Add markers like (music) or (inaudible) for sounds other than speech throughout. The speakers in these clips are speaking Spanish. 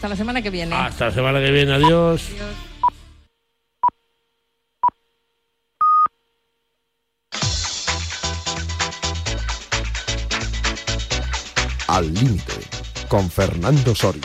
Hasta la semana que viene. Hasta la semana que viene, adiós. Adiós. Al límite, con Fernando Soria.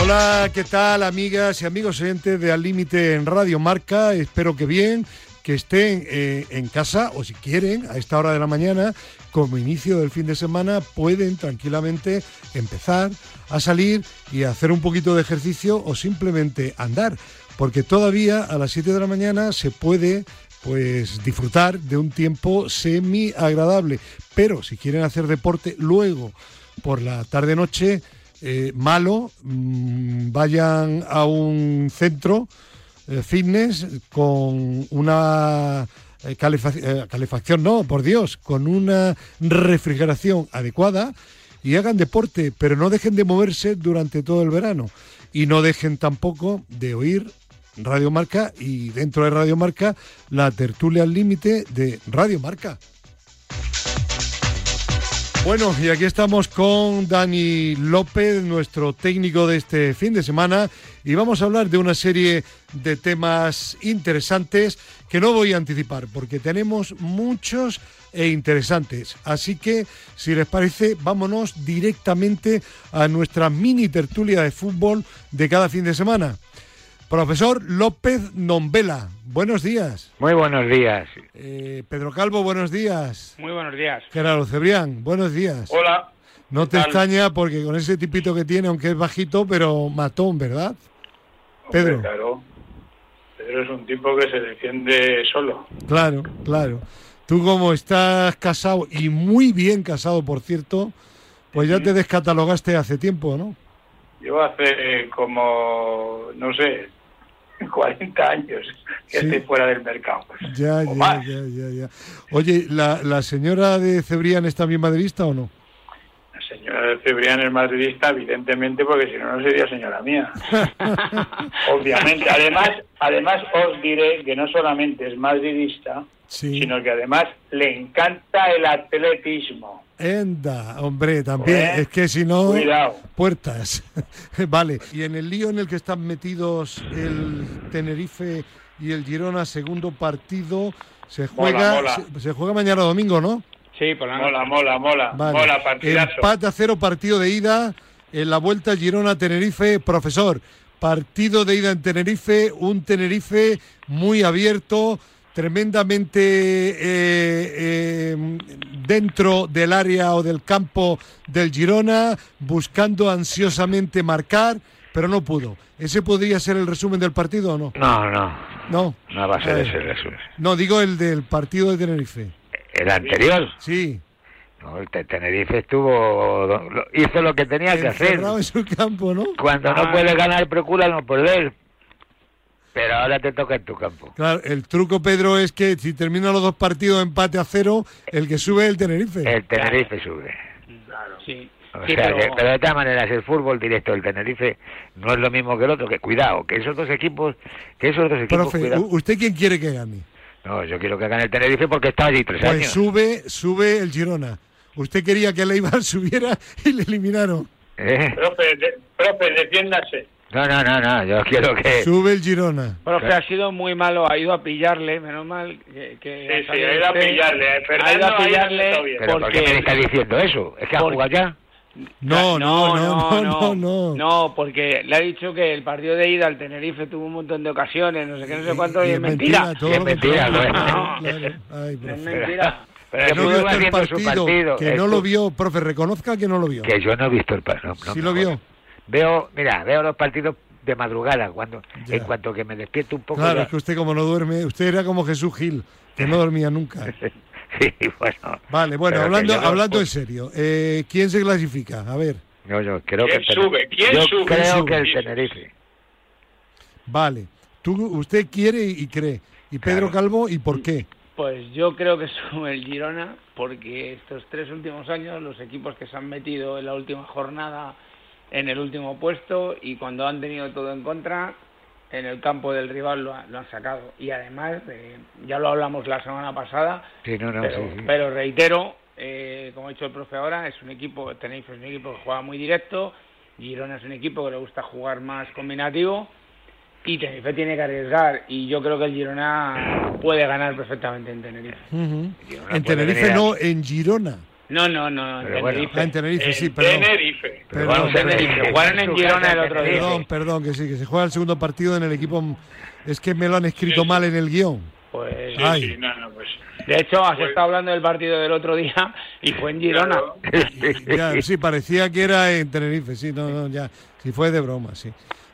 Hola, ¿qué tal amigas y amigos oyentes de Al Límite en Radio Marca? Espero que bien, que estén eh, en casa o si quieren a esta hora de la mañana, como inicio del fin de semana, pueden tranquilamente empezar a salir y a hacer un poquito de ejercicio o simplemente andar, porque todavía a las 7 de la mañana se puede pues disfrutar de un tiempo semi agradable, pero si quieren hacer deporte luego por la tarde noche eh, malo, mm, vayan a un centro fitness con una eh, eh, calefacción, no, por Dios, con una refrigeración adecuada y hagan deporte, pero no dejen de moverse durante todo el verano y no dejen tampoco de oír Radio Marca y dentro de Radio Marca la tertulia al límite de Radio Marca. Bueno, y aquí estamos con Dani López, nuestro técnico de este fin de semana, y vamos a hablar de una serie de temas interesantes que no voy a anticipar porque tenemos muchos e interesantes. Así que, si les parece, vámonos directamente a nuestra mini tertulia de fútbol de cada fin de semana. Profesor López Nombela, buenos días. Muy buenos días. Eh, Pedro Calvo, buenos días. Muy buenos días. Gerardo Cebrián, buenos días. Hola. No ¿qué te extraña porque con ese tipito que tiene, aunque es bajito, pero matón, ¿verdad? Hombre, Pedro. Claro. Pedro es un tipo que se defiende solo. Claro, claro. Tú como estás casado y muy bien casado, por cierto, pues ya te descatalogaste hace tiempo, ¿no? Yo hace como, no sé, (laughs) 40 años que Sí. estoy fuera del mercado. Ya, ya, ya, ya, ya. Oye, ¿la, la señora de Cebrián está bien madridista o no? Señora de Cebrián es madridista, evidentemente, porque si no, no sería señora mía. (laughs) Obviamente. Además, además os diré que no solamente es madridista, Sí. sino que además le encanta el atletismo. Enda, hombre, también. ¿Eh? Es que si no, Cuidado. puertas. (laughs) vale. Y en el lío en el que están metidos el Tenerife y el Girona, segundo partido, se juega, mola. Se, se juega mañana domingo, ¿no? Sí, por la Mola, mola, mola. Vale. Mola, partidazo. Empate a cero, partido de ida. En la vuelta Girona-Tenerife, profesor. Partido de ida en Tenerife, un Tenerife muy abierto, tremendamente eh, eh, dentro del área o del campo del Girona, buscando ansiosamente marcar, pero no pudo. ¿Ese podría ser el resumen del partido o no? No, no, No. no va a ser Eh, ese el resumen. No, digo el del partido de Tenerife. El anterior, Sí. no, el Te- Tenerife estuvo, hizo lo que tenía que hacer. En su campo, ¿no? Cuando no Ah. puedes ganar, procura no perder. Pero ahora te toca en tu campo. Claro, el truco, Pedro, es que si terminan los dos partidos empate a cero, el que sube es el Tenerife. El Tenerife sube. Sí. O Sí, sea, pero- que- pero de todas maneras, el fútbol directo del Tenerife no es lo mismo que el otro. Que cuidado, que esos dos equipos, que esos dos equipos, Profe, cuidado. ¿u- ¿usted quién quiere que gane? No, yo quiero que gane el Tenerife porque está allí tres Pues años. sube, sube el Girona. Usted quería que el Eibar (laughs) subiera y le eliminaron. ¿Eh? Profe, de- profe, defiéndase. No, no, no, no, yo quiero que... Sube el Girona. Profe, ha sido muy malo, ha ido a pillarle, menos mal que... que Sí, sí, salido ha ido a pillarle. eh. Ha ido a pillarle. Pero ¿por qué me está diciendo eso? ¿Es que ha Porque- jugado ya? No, no, no, no, no, no. No, porque le ha dicho que el partido de ida al Tenerife tuvo un montón de ocasiones, no sé qué, no sé cuánto, y, es mentira. es mentira, Es (laughs) profe. mentira. Pero Que no vio el su partido, que El no lo vio, profe, reconozca que no lo vio. Que yo no he visto el partido. No, Sí no lo vio. Veo, mira, veo los partidos de madrugada, cuando Ya. en cuanto que me despierto un poco Claro, ya- es que usted como no duerme, usted era como Jesús Gil, que no (laughs) dormía nunca. Sí, (laughs) bueno. Vale, bueno, hablando, no- hablando en serio, eh, ¿quién se clasifica? A ver, Yo, yo creo ¿Quién que sube? ¿Quién yo sube? creo ¿Quién que el? Tenerife. vale. Tú, usted quiere y cree. ¿Y Pedro Claro. Calvo y por qué? Pues yo creo que (laughs) sube el Girona, porque estos tres últimos años los equipos que se han metido en la última jornada en el último puesto y cuando han tenido todo en contra, en el campo del rival lo, ha- lo han sacado. Y además, eh, ya lo hablamos la semana pasada, Sí, no, no, pero, sí, sí. pero reitero, eh, como ha dicho el profe ahora, es un equipo, Tenerife es un equipo que juega muy directo, Girona es un equipo que le gusta jugar más combinativo y Tenerife tiene que arriesgar y yo creo que el Girona puede ganar perfectamente en Tenerife. En Tenerife no, en Girona. No, no, no, en bueno. Tenerife. Ah, en Tenerife, sí, En perdón. Tenerife. Pero Perdón, Tenerife. que Jugaron en Girona el otro día. Perdón, perdón, que sí, que se juega el segundo partido en el equipo. Es que me lo han escrito mal en el guion. Pues, Sí, Ay. sí, no, no, pues. de hecho, has Pues- estado hablando del partido del otro día y fue en Girona. Claro. Ya, sí, parecía que era en Tenerife, sí, no, no, ya. Sí, fue de broma, sí.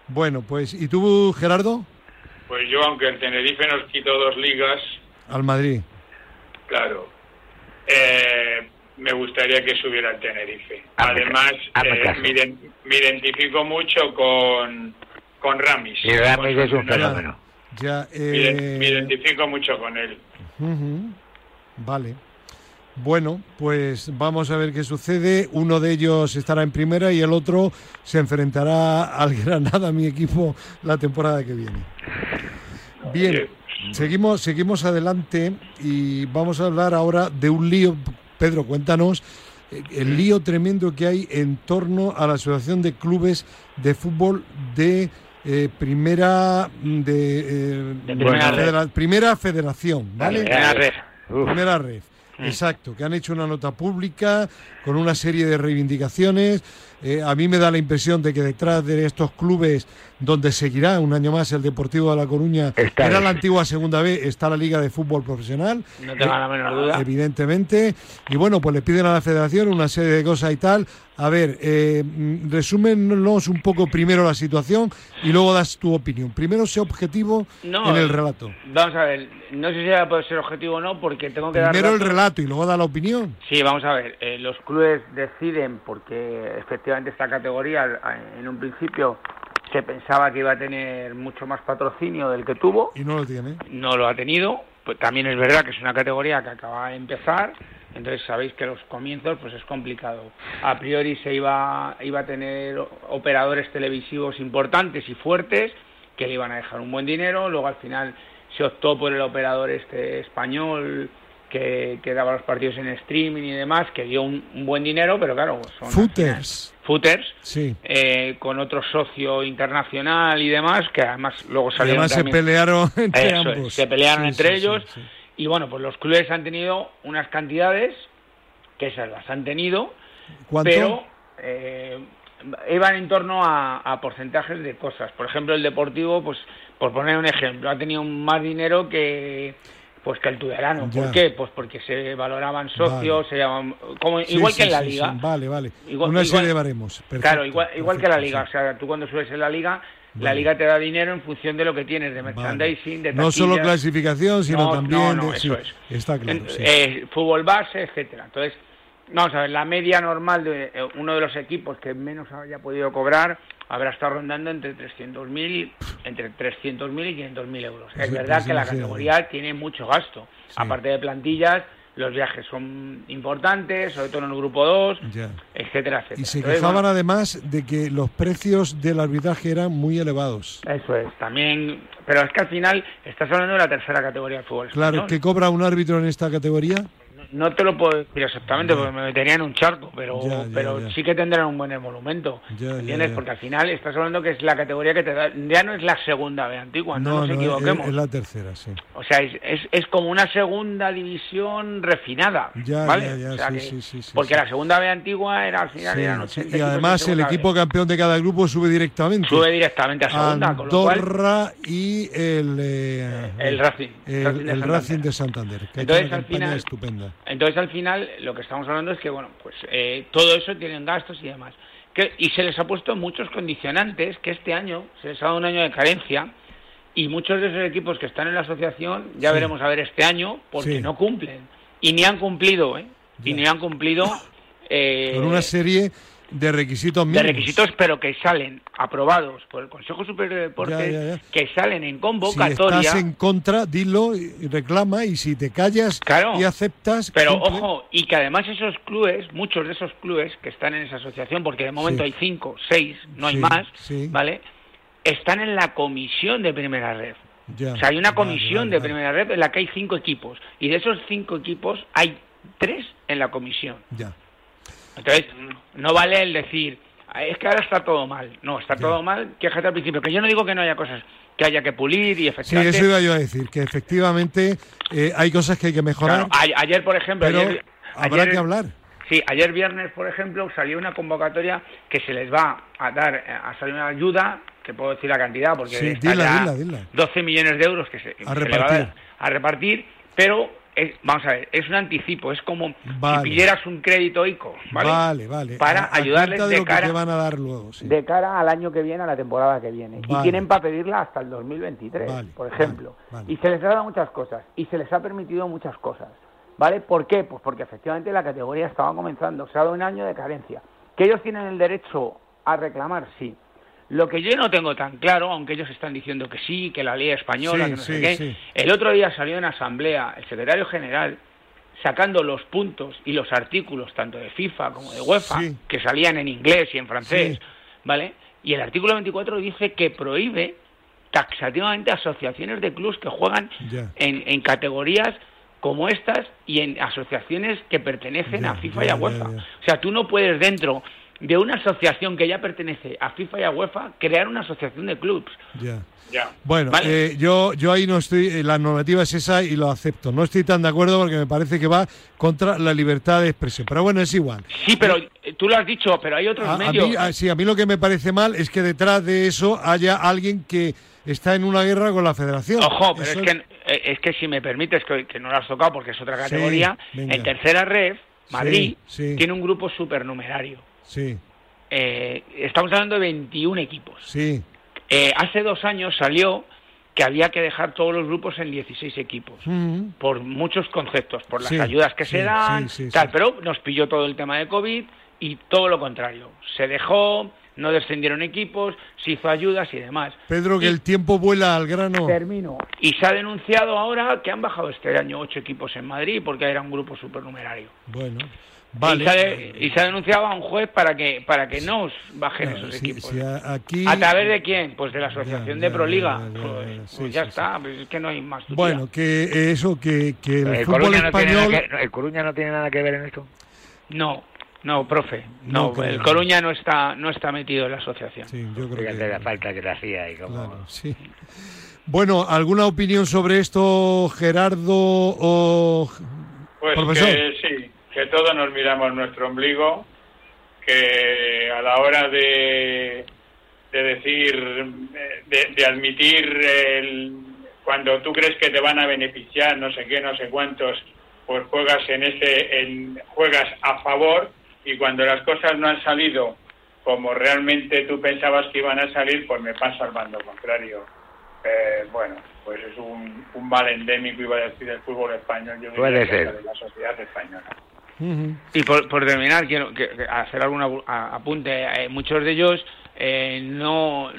Bueno, pues, ¿y tú, Gerardo? Pues yo, aunque el Tenerife nos quitó dos ligas, Al Madrid. claro, eh, me gustaría que subiera el Tenerife. Hazme Además, hazme eh, me, iden- me identifico mucho con, con Ramis. Y Ramis es un fenómeno. Ya, Me, eh, me identifico mucho con él. Vale. Bueno, pues vamos a ver qué sucede. Uno de ellos estará en primera y el otro se enfrentará al (laughs) Granada, mi equipo, la temporada que viene. Bien, seguimos, seguimos adelante y vamos a hablar ahora de un lío. Pedro, cuéntanos eh, el lío tremendo que hay en torno a la Asociación de Clubes de Fútbol de eh, Primera de, eh, De Primera Federa- Primera Federación, ¿vale? Primera red. Uf, Primera red. Exacto, que han hecho una nota pública con una serie de reivindicaciones. Eh, a mí me da la impresión de que detrás de estos clubes, donde seguirá un año más el Deportivo de La Coruña, Está era bien. la antigua Segunda B, está la Liga de Fútbol Profesional. No tengo la menor duda. Evidentemente. Y bueno, pues le piden a la federación una serie de cosas y tal. A ver, eh, mm, resúmenos un poco primero la situación y luego das tu opinión. Primero, sé objetivo No, en el relato. Vamos a ver, no sé si puede ser objetivo o no, porque tengo que dar. Primero el relato y luego da la opinión. Sí, vamos a ver. eh, los clubes deciden porque efectivamente esta categoría en un principio se pensaba que iba a tener mucho más patrocinio del que tuvo. Y no lo tiene. No lo ha tenido. Pues también es verdad que es una categoría que acaba de empezar. Entonces sabéis que los comienzos pues es complicado. A priori se iba, iba a tener operadores televisivos importantes y fuertes que le iban a dejar un buen dinero. Luego al final se optó por el operador este español que, que daba los partidos en streaming y demás, que dio un, un buen dinero, pero claro, son Footers. footers, Sí. eh, con otro socio internacional y demás, que además luego salieron Además se pelearon (laughs) entre Eso ambos. se pelearon Sí, entre sí, ellos y bueno, pues los clubes han tenido unas cantidades que esas las han tenido, ¿Cuánto? pero eh, iban en torno a, a porcentajes de cosas. Por ejemplo, el Deportivo, pues por poner un ejemplo, ha tenido más dinero que pues que el Tudelano. Ya. ¿Por qué? Pues porque se valoraban socios, Vale. se llamaban, como, Sí, igual sí, que en la sí, liga. Vale, vale. Igual- Una igual- baremos. Perfecto, Claro, igual, igual que la liga. O sea, tú cuando subes en la liga, la liga te da dinero en función de lo que tienes, de Vale. merchandising, de No solo taquillas. clasificación, sino No, también. no, no, de- eso sí, es. Está claro. En- eh, fútbol base, etcétera. Entonces, vamos a ver, la media normal de eh, uno de los equipos que menos haya podido cobrar habrá estado rondando entre 300.000 entre 300.000 y 500.000 euros. Es Sí, verdad que la categoría tiene mucho gasto. Aparte de plantillas, los viajes son importantes, sobre todo en el grupo 2, Ya. etcétera, etcétera. Y se Entonces, quejaban bueno, además de que los precios del arbitraje eran muy elevados. Eso es, también, pero es que al final estás hablando de la tercera categoría del fútbol Claro, español. ¿qué cobra un árbitro en esta categoría? No te lo puedo decir exactamente porque me metería en un charco, pero, Ya, ya, pero ya. sí que tendrán un buen ya, ¿Entiendes? Porque al final estás hablando que es la categoría que te da. Ya no es la segunda B antigua, no, nos equivoquemos. es la tercera, sí. O sea, es, es, es como una segunda división refinada. Ya, ¿vale? O sea sí, que- sí, sí, sí, porque sí. la segunda B antigua era al final Sí, eran sí. 80 Y además el B. equipo campeón de cada grupo sube directamente. sube directamente a segunda, con lo cual Andorra y el, eh, el Racing, el, Racing de el Santander. Racing de Santander, que Entonces, al final- estupenda. Entonces, al final, lo que estamos hablando es que, bueno, pues eh, todo eso tienen gastos y demás. Que, y se les ha puesto muchos condicionantes que este año se les ha dado un año de carencia y muchos de esos equipos que están en la asociación ya Sí. veremos a ver este año porque Sí. no cumplen. Y ni han cumplido, ¿eh? Y ni han cumplido eh, (laughs) Con una serie de requisitos de requisitos, pero que salen aprobados por el Consejo Superior de Deportes, Ya, ya, ya. que salen en Si convocatoria. estás en contra, dilo y reclama y si te callas Claro. y aceptas... Pero ojo, y que además esos clubes, muchos de esos clubes que están en esa asociación, porque de momento Sí. hay cinco, seis, no hay más, sí. ¿vale? Están en la comisión de primera red. Ya. O sea, hay una comisión de primera red en la que hay cinco equipos. Y de esos cinco equipos hay tres en la comisión. Ya. Entonces, no vale el decir, es que ahora está todo mal. No, está todo mal, quéjate al principio. Que yo no digo que no haya cosas que haya que pulir y Sí, efectivamente... eso iba yo a decir, que efectivamente eh, hay cosas que hay que mejorar, Claro, a- ayer, por ejemplo, pero ayer, habrá ayer- que hablar. Sí, ayer viernes, por ejemplo, salió una convocatoria que se les va a dar, eh, a salir una ayuda, que puedo decir la cantidad, porque Sí, está dila, ya dila, dila. 12 millones de euros que se, se le va a, repartir. dar a repartir, pero es- vamos a ver, es un anticipo, es como Vale. si pidieras un crédito ICO, ¿vale? Vale, vale. Para A- a ayudarles cuenta de, de cara- van a dar luego, sí. de cara al año que viene, a la temporada que viene. Vale. Y tienen para pedirla hasta el 2023, Vale, por ejemplo. vale, vale. Y se les ha dado muchas cosas. Y se les ha permitido muchas cosas. ¿Vale? ¿Por qué? Pues porque efectivamente la categoría estaba comenzando. Se ha dado un año de carencia. ¿Que ellos tienen el derecho a reclamar? Sí. Lo que yo no tengo tan claro, aunque ellos están diciendo que sí, que la ley española, Sí, que no sí, sé qué, sí. el otro día salió en asamblea el secretario general sacando los puntos y los artículos tanto de FIFA como de UEFA que salían en inglés y en francés. ¿vale? Y el artículo 24 dice que prohíbe taxativamente asociaciones de clubes que juegan en, en categorías como estas y en asociaciones que pertenecen a FIFA y a UEFA. O sea, tú no puedes dentro de una asociación que ya pertenece a FIFA y a UEFA crear una asociación de clubes. Ya. Ya. Bueno, Vale. eh, yo, yo ahí no estoy, eh, la normativa es esa y lo acepto. No estoy tan de acuerdo porque me parece que va contra la libertad de expresión. Pero bueno, es igual. Sí, pero eh, tú lo has dicho, pero hay otros A, a medios. mí, a- sí, a mí lo que me parece mal es que detrás de eso haya alguien que está en una guerra con la federación. Ojo, pero Eso es que, eh, es que si me permites, que, que no lo has tocado porque es otra categoría, en tercera red, Madrid Sí, sí. tiene un grupo supernumerario. Sí, Eh, estamos hablando de 21 equipos. sí. Eh, hace dos años salió que había que dejar todos los grupos en 16 equipos. Por muchos conceptos, por las Sí, ayudas que sí, se dan, sí, tal, pero nos pilló todo el tema de COVID y todo lo contrario. Se dejó, no descendieron equipos, se hizo ayudas y demás. Pedro, que Y- el tiempo vuela al grano. Termino. Y se ha denunciado ahora que han bajado este año ocho equipos en Madrid porque era un grupo supernumerario. Bueno, Y, vale. se ha de- y se ha denunciado a un juez para que para que no os bajen Claro, esos sí, equipos. sí, a- aquí... ¿A través de quién? Pues de la Asociación Ya, de Proliga. ya, ya, pues ya, pues sí, ya sí, está, pues es que no hay más. Bueno, que eso, que, que el, El fútbol Coruña, no tiene español... nada que, el Coruña no tiene nada que ver en esto. No, no, profe. No No, el Coruña no está no está metido en la asociación. Sí, yo creo Fíjate que... la falta que le hacía y como... Claro, sí. Bueno, ¿alguna opinión sobre esto, Gerardo o Pues profesor? que sí, que todos nos miramos nuestro ombligo, que a la hora de, de decir, de, de admitir el, cuando tú crees que te van a beneficiar, no sé qué, no sé cuántos, pues juegas en ese, en, juegas a favor y cuando las cosas no han salido como realmente tú pensabas que iban a salir, pues me pasa al bando contrario. Eh, bueno, pues es un, un mal endémico, iba a decir, del fútbol español. Yo Puede ser. de la sociedad española. Ujú. Y por, por terminar, quiero hacer algún apunte. Eh, muchos de ellos eh, no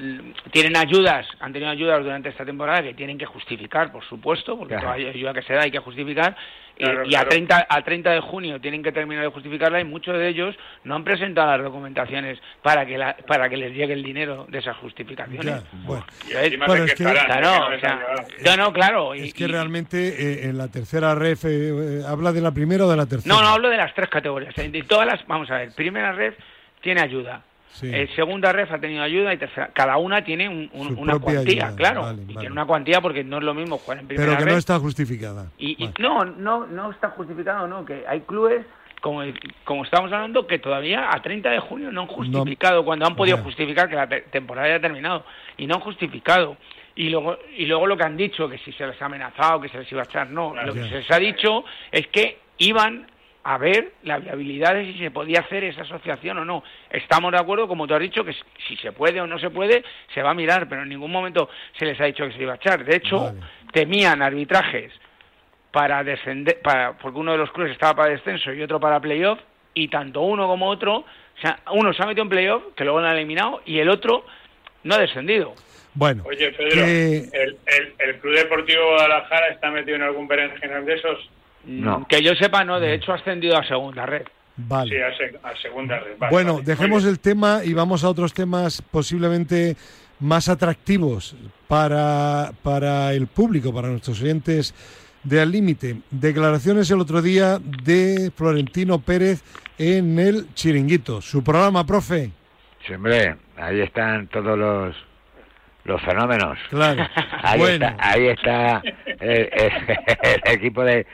tienen ayudas, han tenido ayudas durante esta temporada que tienen que justificar, por supuesto, porque Claro. toda ayuda que se da hay que justificar. Y- Claro, y claro. a 30 a 30 de junio tienen que terminar de justificarla y muchos de ellos no han presentado las documentaciones para que la- para que les llegue el dinero de esas justificaciones. Bueno. Es que- Claro, que no o les sea, han llegado. no, no, claro. y- Es que y- realmente eh, en la tercera ref, eh, eh, ¿habla de la primera o de la tercera? No, no hablo de las tres categorías. De todas las, vamos a ver, primera red tiene ayuda. Sí. Eh, segunda ref ha tenido ayuda y tercera. Cada una tiene un- un- una cuantía, ayuda, claro. vale, y vale. tiene una cuantía porque no es lo mismo jugar en primera Pero que no está justificada. y, no, no, no está justificado, no. Que hay clubes, como, como estamos hablando, que todavía a 30 de junio no han justificado, cuando han podido justificar que la te- temporada ya ha terminado. Y no han justificado. Y luego, y luego lo que han dicho, que si se les ha amenazado, que se les iba a echar, no. Lo que se les ha dicho es que iban a ver la viabilidad de si se podía hacer esa asociación o no. Estamos de acuerdo, como tú has dicho, que si se puede o no se puede, se va a mirar, pero en ningún momento se les ha dicho que se iba a echar. De hecho, Vale. temían arbitrajes para descender, para, porque uno de los clubes estaba para descenso y otro para playoff, y tanto uno como otro, o sea, uno se ha metido en playoff, que luego lo han eliminado, y el otro no ha descendido. Bueno, Oye, Pedro, que- ¿el, el, el Club Deportivo Guadalajara está metido en algún berenjenal de esos? No. Que yo sepa, no, de hecho ha ascendido a segunda red. vale. Sí, a, se- a segunda red. Vale, bueno, vale. dejemos el tema y vamos a otros temas posiblemente más atractivos para, para el público, para nuestros oyentes de Al Límite. Declaraciones el otro día de Florentino Pérez en el Chiringuito. Su programa, profe. Sí, hombre, ahí están todos los los fenómenos. Claro. (laughs) Ahí bueno, está, ahí está el, el- el equipo de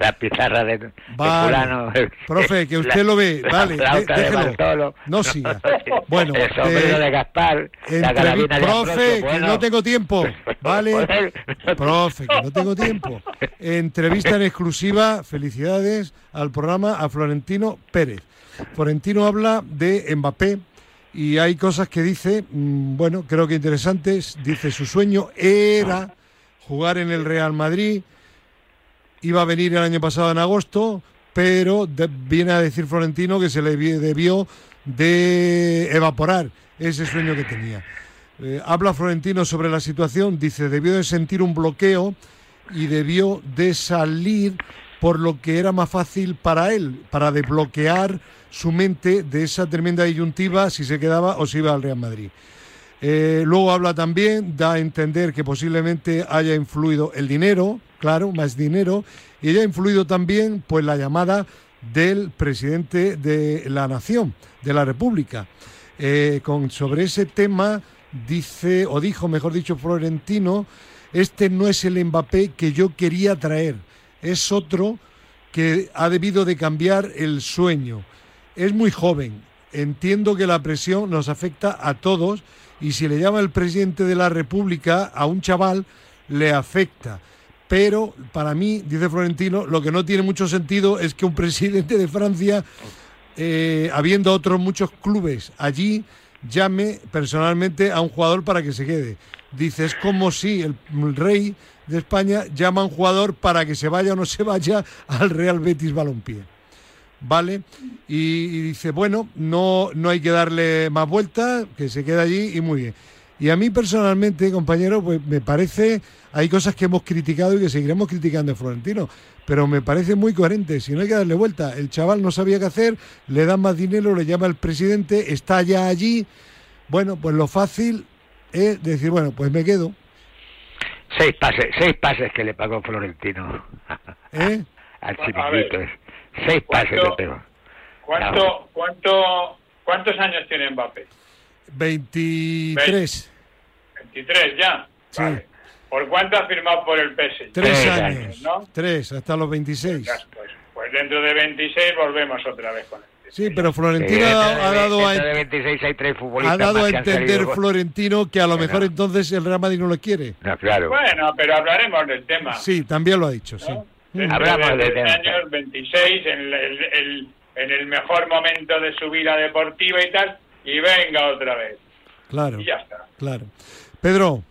la pizarra de, de Vale. fulano. Profe, que usted lo ve. la Vale, de- de déjelo. Bartolo. No siga. (laughs) Bueno, el sombrero eh, de Gaspar, la carabina de profe, Ambrosio, que bueno. no tengo tiempo. (laughs) Vale. Profe, que no tengo tiempo. Entrevista en exclusiva, felicidades al programa a Florentino Pérez. Florentino habla de Mbappé y hay cosas que dice, mm, bueno, creo que interesantes. Dice, su sueño era jugar en el Real Madrid, iba a venir el año pasado en agosto, pero viene a decir Florentino que se le debió de evaporar ese sueño que tenía. Eh, habla Florentino sobre la situación, dice, debió de sentir un bloqueo y debió de salir por lo que era más fácil para él, para desbloquear su mente de esa tremenda disyuntiva si se quedaba o si iba al Real Madrid. Eh, luego habla también, da a entender que posiblemente haya influido el dinero, claro, más dinero, y haya influido también pues la llamada del presidente de la nación, de la República. Eh, con, sobre ese tema dice, o dijo, mejor dicho, Florentino, este no es el Mbappé que yo quería traer, es otro que ha debido de cambiar el sueño. Es muy joven, entiendo que la presión nos afecta a todos y si le llama el presidente de la República a un chaval, le afecta. Pero para mí, dice Florentino, lo que no tiene mucho sentido es que un (laughs) presidente de Francia, eh, habiendo otros muchos clubes allí, llame personalmente a un jugador para que se quede. Dice, es como si el, rey de España llama a un jugador para que se vaya o no se vaya al Real Betis Balompié. ¿Vale? Y, y dice, bueno, no, no hay que darle más vueltas, que se quede allí y muy bien. Y a mí personalmente, compañero, pues me parece, hay cosas que hemos criticado y que seguiremos criticando en Florentino, pero me parece muy coherente, si no hay que darle vuelta. El chaval no sabía qué hacer, le dan más dinero, le llama el presidente, está ya allí. Bueno, pues lo fácil es decir, bueno, pues me quedo. Seis pases, seis pases que le pagó Florentino ¿eh? (laughs) al chiringuito. Seis pases ¿Cuánto? pegó. ¿Cuánto, cuánto, ¿Cuántos años tiene Mbappé? 23, 23 ya. Sí. Vale. ¿Por cuánto ha firmado por el PSG? tres años, años, ¿no? tres, hasta los 26. Ya, Pues, pues dentro de 26 volvemos otra vez con él. Sí, pero Florentino ha, ha de- dado a, dentro de 26 hay tres ha futbolistas dado más a que han entender Florentino que a lo Bueno. mejor entonces el Real Madrid no lo quiere. No, claro. Bueno, pero hablaremos del tema. Sí, también lo ha dicho, sí. ¿no? Dentro Hablamos de del 10 tema. años, 26, en el, el- el- en el mejor momento de su vida deportiva y tal, y venga otra vez. Claro, Y ya está. claro. Pedro,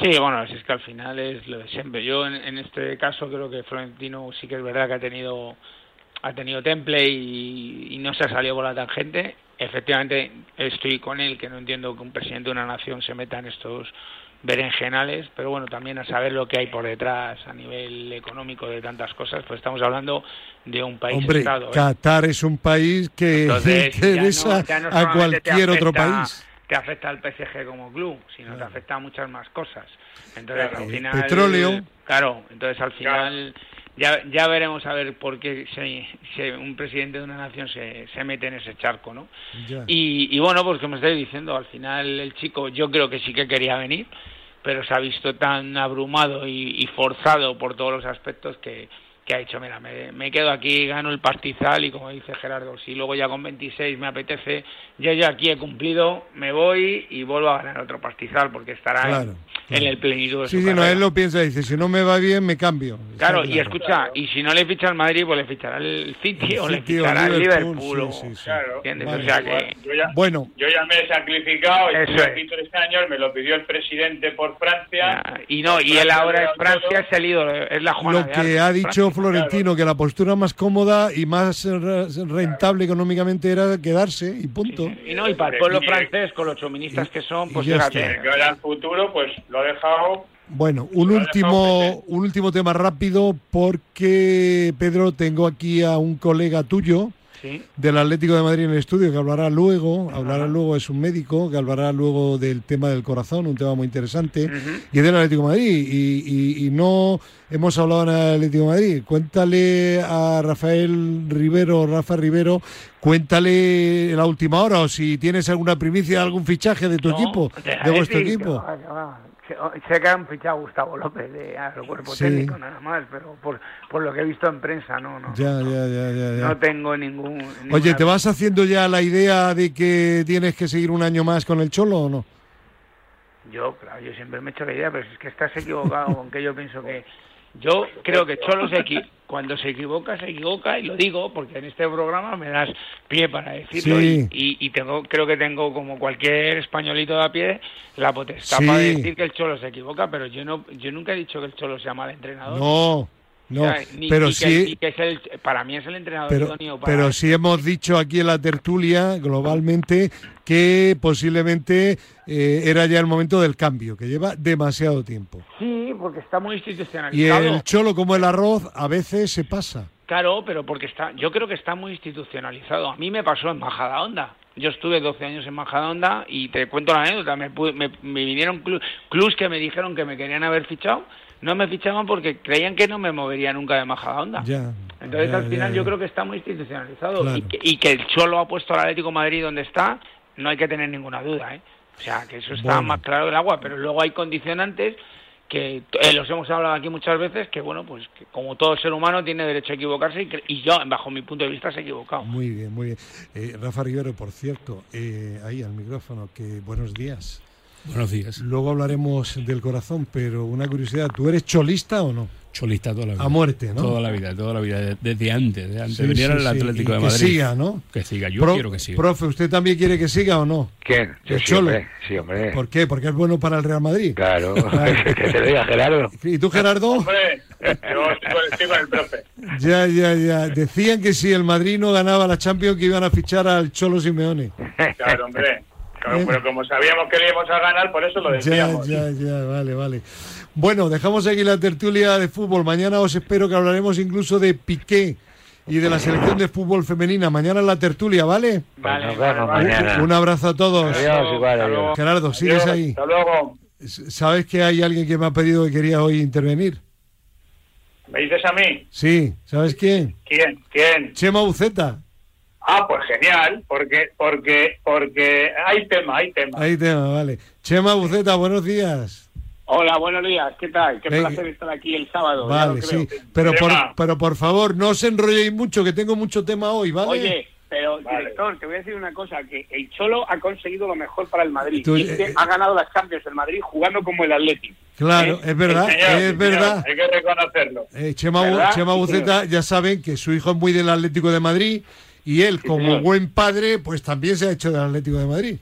Sí, bueno, si es que al final es lo de siempre. Yo en, en este caso creo que Florentino sí que es verdad que ha tenido ha tenido temple y, y no se ha salido por la tangente. Efectivamente, estoy con él, que no entiendo que un presidente de una nación se meta en estos berenjenales, pero bueno, también a saber lo que hay por detrás a nivel económico de tantas cosas, pues estamos hablando de un país hombre, estado. ¿eh? Qatar es un país que Entonces, (laughs) no- no a te cualquier otro país. Te afecta al PSG como club, sino te Claro. afecta a muchas más cosas. Entonces, Claro. al final. Petróleo. Claro, entonces al final. Ya, ya veremos a ver por qué se- se- un presidente de una nación se, se mete en ese charco, ¿no? Y, y bueno, pues como estoy diciendo, al final el chico yo creo que sí que quería venir, pero se ha visto tan abrumado y, y forzado por todos los aspectos que, que ha dicho, mira, me, me quedo aquí, gano el pastizal y como dice Gerardo, si luego ya con 26 me apetece, yo ya aquí he cumplido, me voy y vuelvo a ganar otro pastizal porque estará en- Claro, en, claro. el plenitud de Sí, su sí, no, él lo piensa, dice, si no me va bien, me cambio. Claro, y escucha, Claro. y si no le ficha al Madrid, pues le fichará el City o le City o fichará el Liverpool, Liverpool. o- sí, sí, sí. Claro. O sea que... Yo ya, Bueno, yo ya me he sacrificado, Eso estuve es. tres años, me lo pidió el presidente por Francia. Ya, Y no, y él ahora en Francia es el ídolo, es la Juana lo de que Arco. ha dicho Florentino, que la postura más cómoda y más re- rentable económicamente era quedarse y punto. Y no, y para el pueblo francés, con los suministas que son, pues fíjate. ahora en futuro, pues lo he dejado. Bueno, un último, un último tema rápido porque Pedro tengo aquí a un colega tuyo Sí. del Atlético de Madrid en el estudio, que hablará luego, hablará luego, es un médico, que hablará luego del tema del corazón, un tema muy interesante, y del Atlético de Madrid. Y, y- y no hemos hablado en el Atlético de Madrid. Cuéntale a Rafael Rivero, Rafa Rivero, cuéntale la última hora, o si tienes alguna primicia, algún fichaje de tu No, equipo, de vuestro equipo. Sé que han fichado a Gustavo López de, al cuerpo Sí. técnico nada más, pero por, por lo que he visto en prensa no, no. Ya, ya, ya, ya. ya. No tengo ningún. Oye, ¿te vas haciendo ya la idea de que tienes que seguir un año más con el Cholo o no? Yo, claro, yo siempre me he hecho la idea, pero es que estás equivocado con que yo pienso que. Yo creo que Cholo se equi- cuando se equivoca, se equivoca, y lo digo porque en este programa me das pie para decirlo. Sí. Y, y, tengo, creo que tengo, como cualquier españolito de a pie, la potestad Sí. para decir que el Cholo se equivoca, pero yo no yo nunca he dicho que el Cholo sea mal entrenador. No, no, O sea, ni- pero ni sí, ni que es el- para mí es el entrenador pero, idóneo para pero sí hemos dicho aquí en la tertulia, globalmente, que posiblemente eh, era ya el momento del cambio, que lleva demasiado tiempo. Sí, porque está muy Y institucionalizado. el cholo, como el arroz, a veces se pasa. Claro, pero porque está, yo creo que está muy institucionalizado. A mí me pasó en Majadahonda. Yo estuve 12 años en Majadahonda y te cuento la anécdota. Me, me, me vinieron clu- clubs que me dijeron que me querían haber fichado. No me fichaban porque creían que no me movería nunca de Majadahonda. Ya. Entonces ya, al final ya, yo creo que está muy institucionalizado. Claro. Y, que, y que el Cholo ha puesto al Atlético de Madrid donde está, no hay que tener ninguna duda. ¿eh? O sea, que eso está Bueno. más claro que el agua. Pero luego hay condicionantes que eh, los hemos hablado aquí muchas veces, que bueno, pues que como todo ser humano tiene derecho a equivocarse y, y yo, bajo mi punto de vista, se ha equivocado. Muy bien, muy bien. Eh, Rafa Rivero, por cierto, eh, ahí al micrófono, que buenos días. Buenos días. Luego hablaremos del corazón, pero una curiosidad, ¿tú eres cholista o no? Cholista toda la vida. A muerte, ¿no? Toda la vida, toda la vida. de- Desde antes, desde antes Sí, de venir sí, al. Atlético de que Madrid. siga, ¿no? Que siga, yo Pro- quiero que siga. Profe, ¿usted también quiere que siga o no? ¿Quién? Yo sí, Cholo. hombre. Sí, hombre. ¿Por qué? Porque es bueno para el Real Madrid. Claro. (laughs) (laughs) que te lo diga Gerardo. ¿Y tú, Gerardo? Hombre, yo estoy con, estoy con el profe. Ya, ya, ya. Decían que si el Madrid no ganaba la Champions que iban a fichar al Cholo Simeone. Claro, hombre. Claro, Eh. pero como sabíamos que le íbamos a ganar, por eso lo Ya, decíamos. ya, ya, vale, vale. Bueno, dejamos aquí la tertulia de fútbol. Mañana os espero que hablaremos incluso de Piqué y de la selección de fútbol femenina. Mañana en la tertulia, ¿vale? Nos vale, vemos mañana. Un abrazo a todos. Adiós, igual, adiós. Gerardo, ¿sigues Adiós, ahí? Hasta luego. ¿Sabes que hay alguien que me ha pedido que quería hoy intervenir? ¿Me dices a mí? Sí, ¿sabes quién? ¿Quién? ¿Quién? Chema Buceta. Ah, pues genial, porque porque porque hay tema, hay tema. Ahí tema, vale. Chema Buceta, buenos días. Hola, buenos días, ¿qué tal? Qué Venga. placer estar aquí el sábado. ya Vale, lo creo. sí. Pero por, pero por favor, no os enrolléis mucho, que tengo mucho tema hoy, ¿vale? Oye, pero Vale. director, te voy a decir una cosa, que el Cholo ha conseguido lo mejor para el Madrid. Tú, Y es que eh, ha ganado las Champions el Madrid jugando como el Atlético. Claro, ¿Eh? es verdad, señor, es sí, señor, verdad. Hay que reconocerlo. Eh, Chema, ¿Verdad? Chema Sí, Buceta, ya saben que su hijo es muy del Atlético de Madrid y él, como señor. buen padre, pues también se ha hecho del Atlético de Madrid.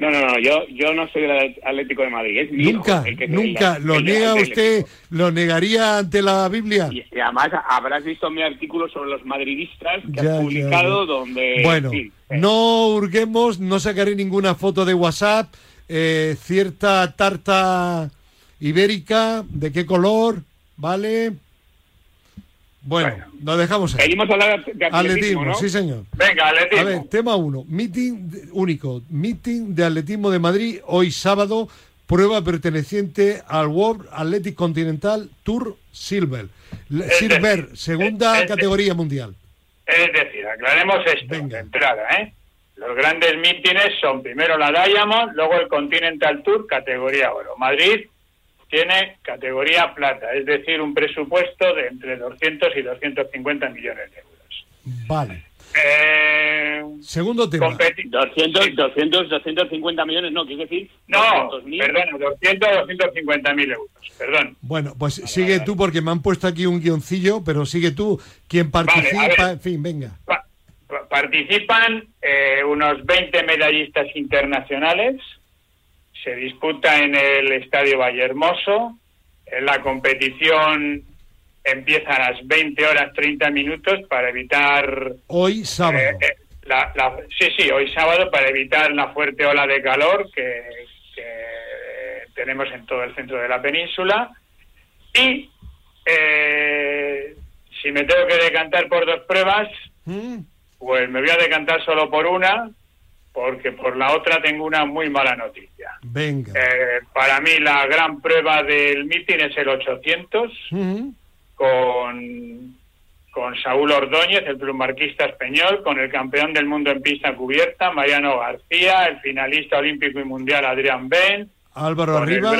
No, no, no, yo, yo no soy del Atlético de Madrid. Es mi hijo Nunca, el que- nunca. el- ¿Lo niega usted? ¿Lo negaría ante la Biblia? Y, y además habrás visto mi artículo sobre los madridistas que Ya, has publicado ya. donde... Bueno, eh, no hurguemos, no sacaré ninguna foto de WhatsApp. eh, cierta tarta ibérica, ¿de qué color? ¿Vale? Bueno, Bueno. lo dejamos ahí. Seguimos hablando de atletismo, Atletismo, ¿no? sí señor. Venga, atletismo. A ver, tema uno, meeting único, meeting de atletismo de Madrid hoy sábado, prueba perteneciente al World Athletic Continental Tour Silver. Silver, decir, segunda es- es- categoría mundial. Es decir, aclaremos esto Venga. de entrada, ¿eh? Los grandes mítines son primero la Diamond, luego el Continental Tour, categoría oro. Madrid tiene categoría plata, es decir, un presupuesto de entre 200 y 250 millones de euros. Vale. Eh, Segundo tema. competi- 200, 200, 250 millones, no, quiero decir... no, 200.000. perdón, 200 o 250 mil euros, perdón. Bueno, pues sigue tú porque me han puesto aquí un guioncillo, pero sigue tú. Quien participa, ver. en fin, venga. Pa- participan eh, unos 20 medallistas internacionales. Se disputa en el Estadio Vallehermoso. La competición empieza a las 20 horas 30 minutos para evitar Hoy sábado. eh, eh, la, la- sí, sí, hoy sábado para evitar la fuerte ola de calor que, que tenemos en todo el centro de la península. Y eh, si me tengo que decantar por dos pruebas, ¿Mm? Pues me voy a decantar solo por una, porque por la otra tengo una muy mala noticia. Venga. Eh, para mí la gran prueba del meeting es el 800 Ujú. con, con Saúl Ordóñez, el plumarquista español, con el campeón del mundo en pista cubierta, Mariano García, el finalista olímpico y mundial Adrián Ben, Álvaro arriba.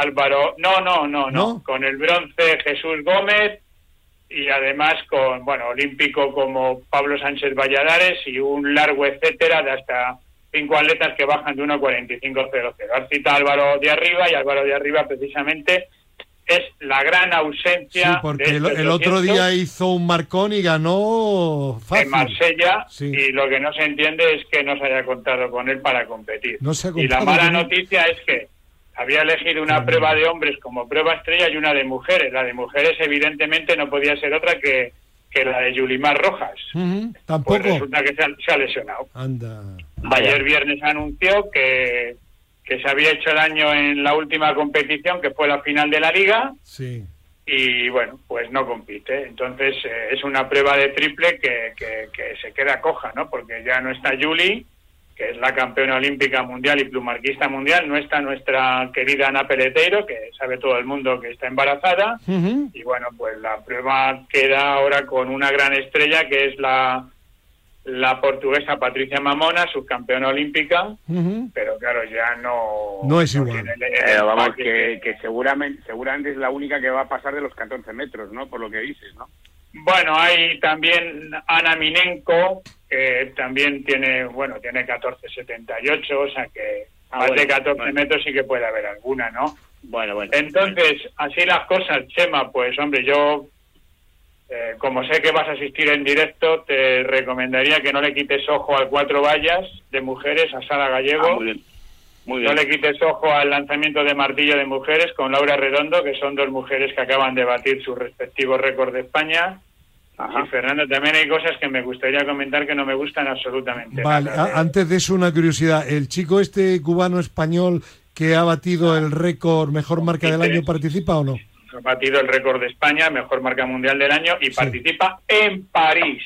Álvaro, no, no, no, no, ¿No? con el bronce Jesús Gómez y además con, bueno, olímpico como Pablo Sánchez Valladares y un largo etcétera de hasta cinco atletas que bajan de 1.45.00. Has citado Álvaro de arriba y Álvaro de arriba precisamente es la gran Sí, ausencia porque de el, este el otro 800 día hizo un marcón y ganó fácil. en Marsella Sí. y lo que no se entiende es que no se haya contado con él para competir. No se ha y la mala noticia es que había elegido una prueba de hombres como prueba estrella y una de mujeres. La de mujeres evidentemente no podía ser otra que, que la de Yulimar Rojas. Ujú, Pues Tampoco. resulta que se ha, se ha lesionado. Anda. Ayer viernes anunció que, que se había hecho daño en la última competición, que fue la final de la liga, Sí. y bueno, pues no compite. Entonces eh, es una prueba de triple que, que, que se queda coja, ¿no? Porque ya no está Julie, que es la campeona olímpica mundial y plumarquista mundial, no está nuestra querida Ana Peleteiro, que sabe todo el mundo que está embarazada, y bueno, pues la prueba queda ahora con una gran estrella que es la, la portuguesa Patricia Mamona, subcampeona olímpica, pero claro, ya no... No es igual. tiene el- el Pero vamos, que, que seguramente, seguramente es la única que va a pasar de los 14 metros, ¿no? Por lo que dices, ¿no? Bueno, hay también Ana Minenko, que también tiene, bueno, tiene 14,78, o sea que Ah, más bueno, de 14 bueno. metros sí que puede haber alguna, ¿no? Bueno, bueno. Entonces, así las cosas, Chema, pues hombre, yo, eh, como sé que vas a asistir en directo, te recomendaría que no le quites ojo al cuatro vallas de mujeres, a Sara Gallego. Ah, muy bien. Muy No le quites ojo al lanzamiento de martillo de mujeres con Laura Redondo, que son dos mujeres que acaban de batir sus respectivos récords de España. Ajá. Y Fernando, también hay cosas que me gustaría comentar que no me gustan absolutamente. Vale, nada. antes de eso una curiosidad. El chico este cubano español que ha batido el récord mejor marca del año participa o no? Ha batido el récord de España, mejor marca mundial del año y participa en París,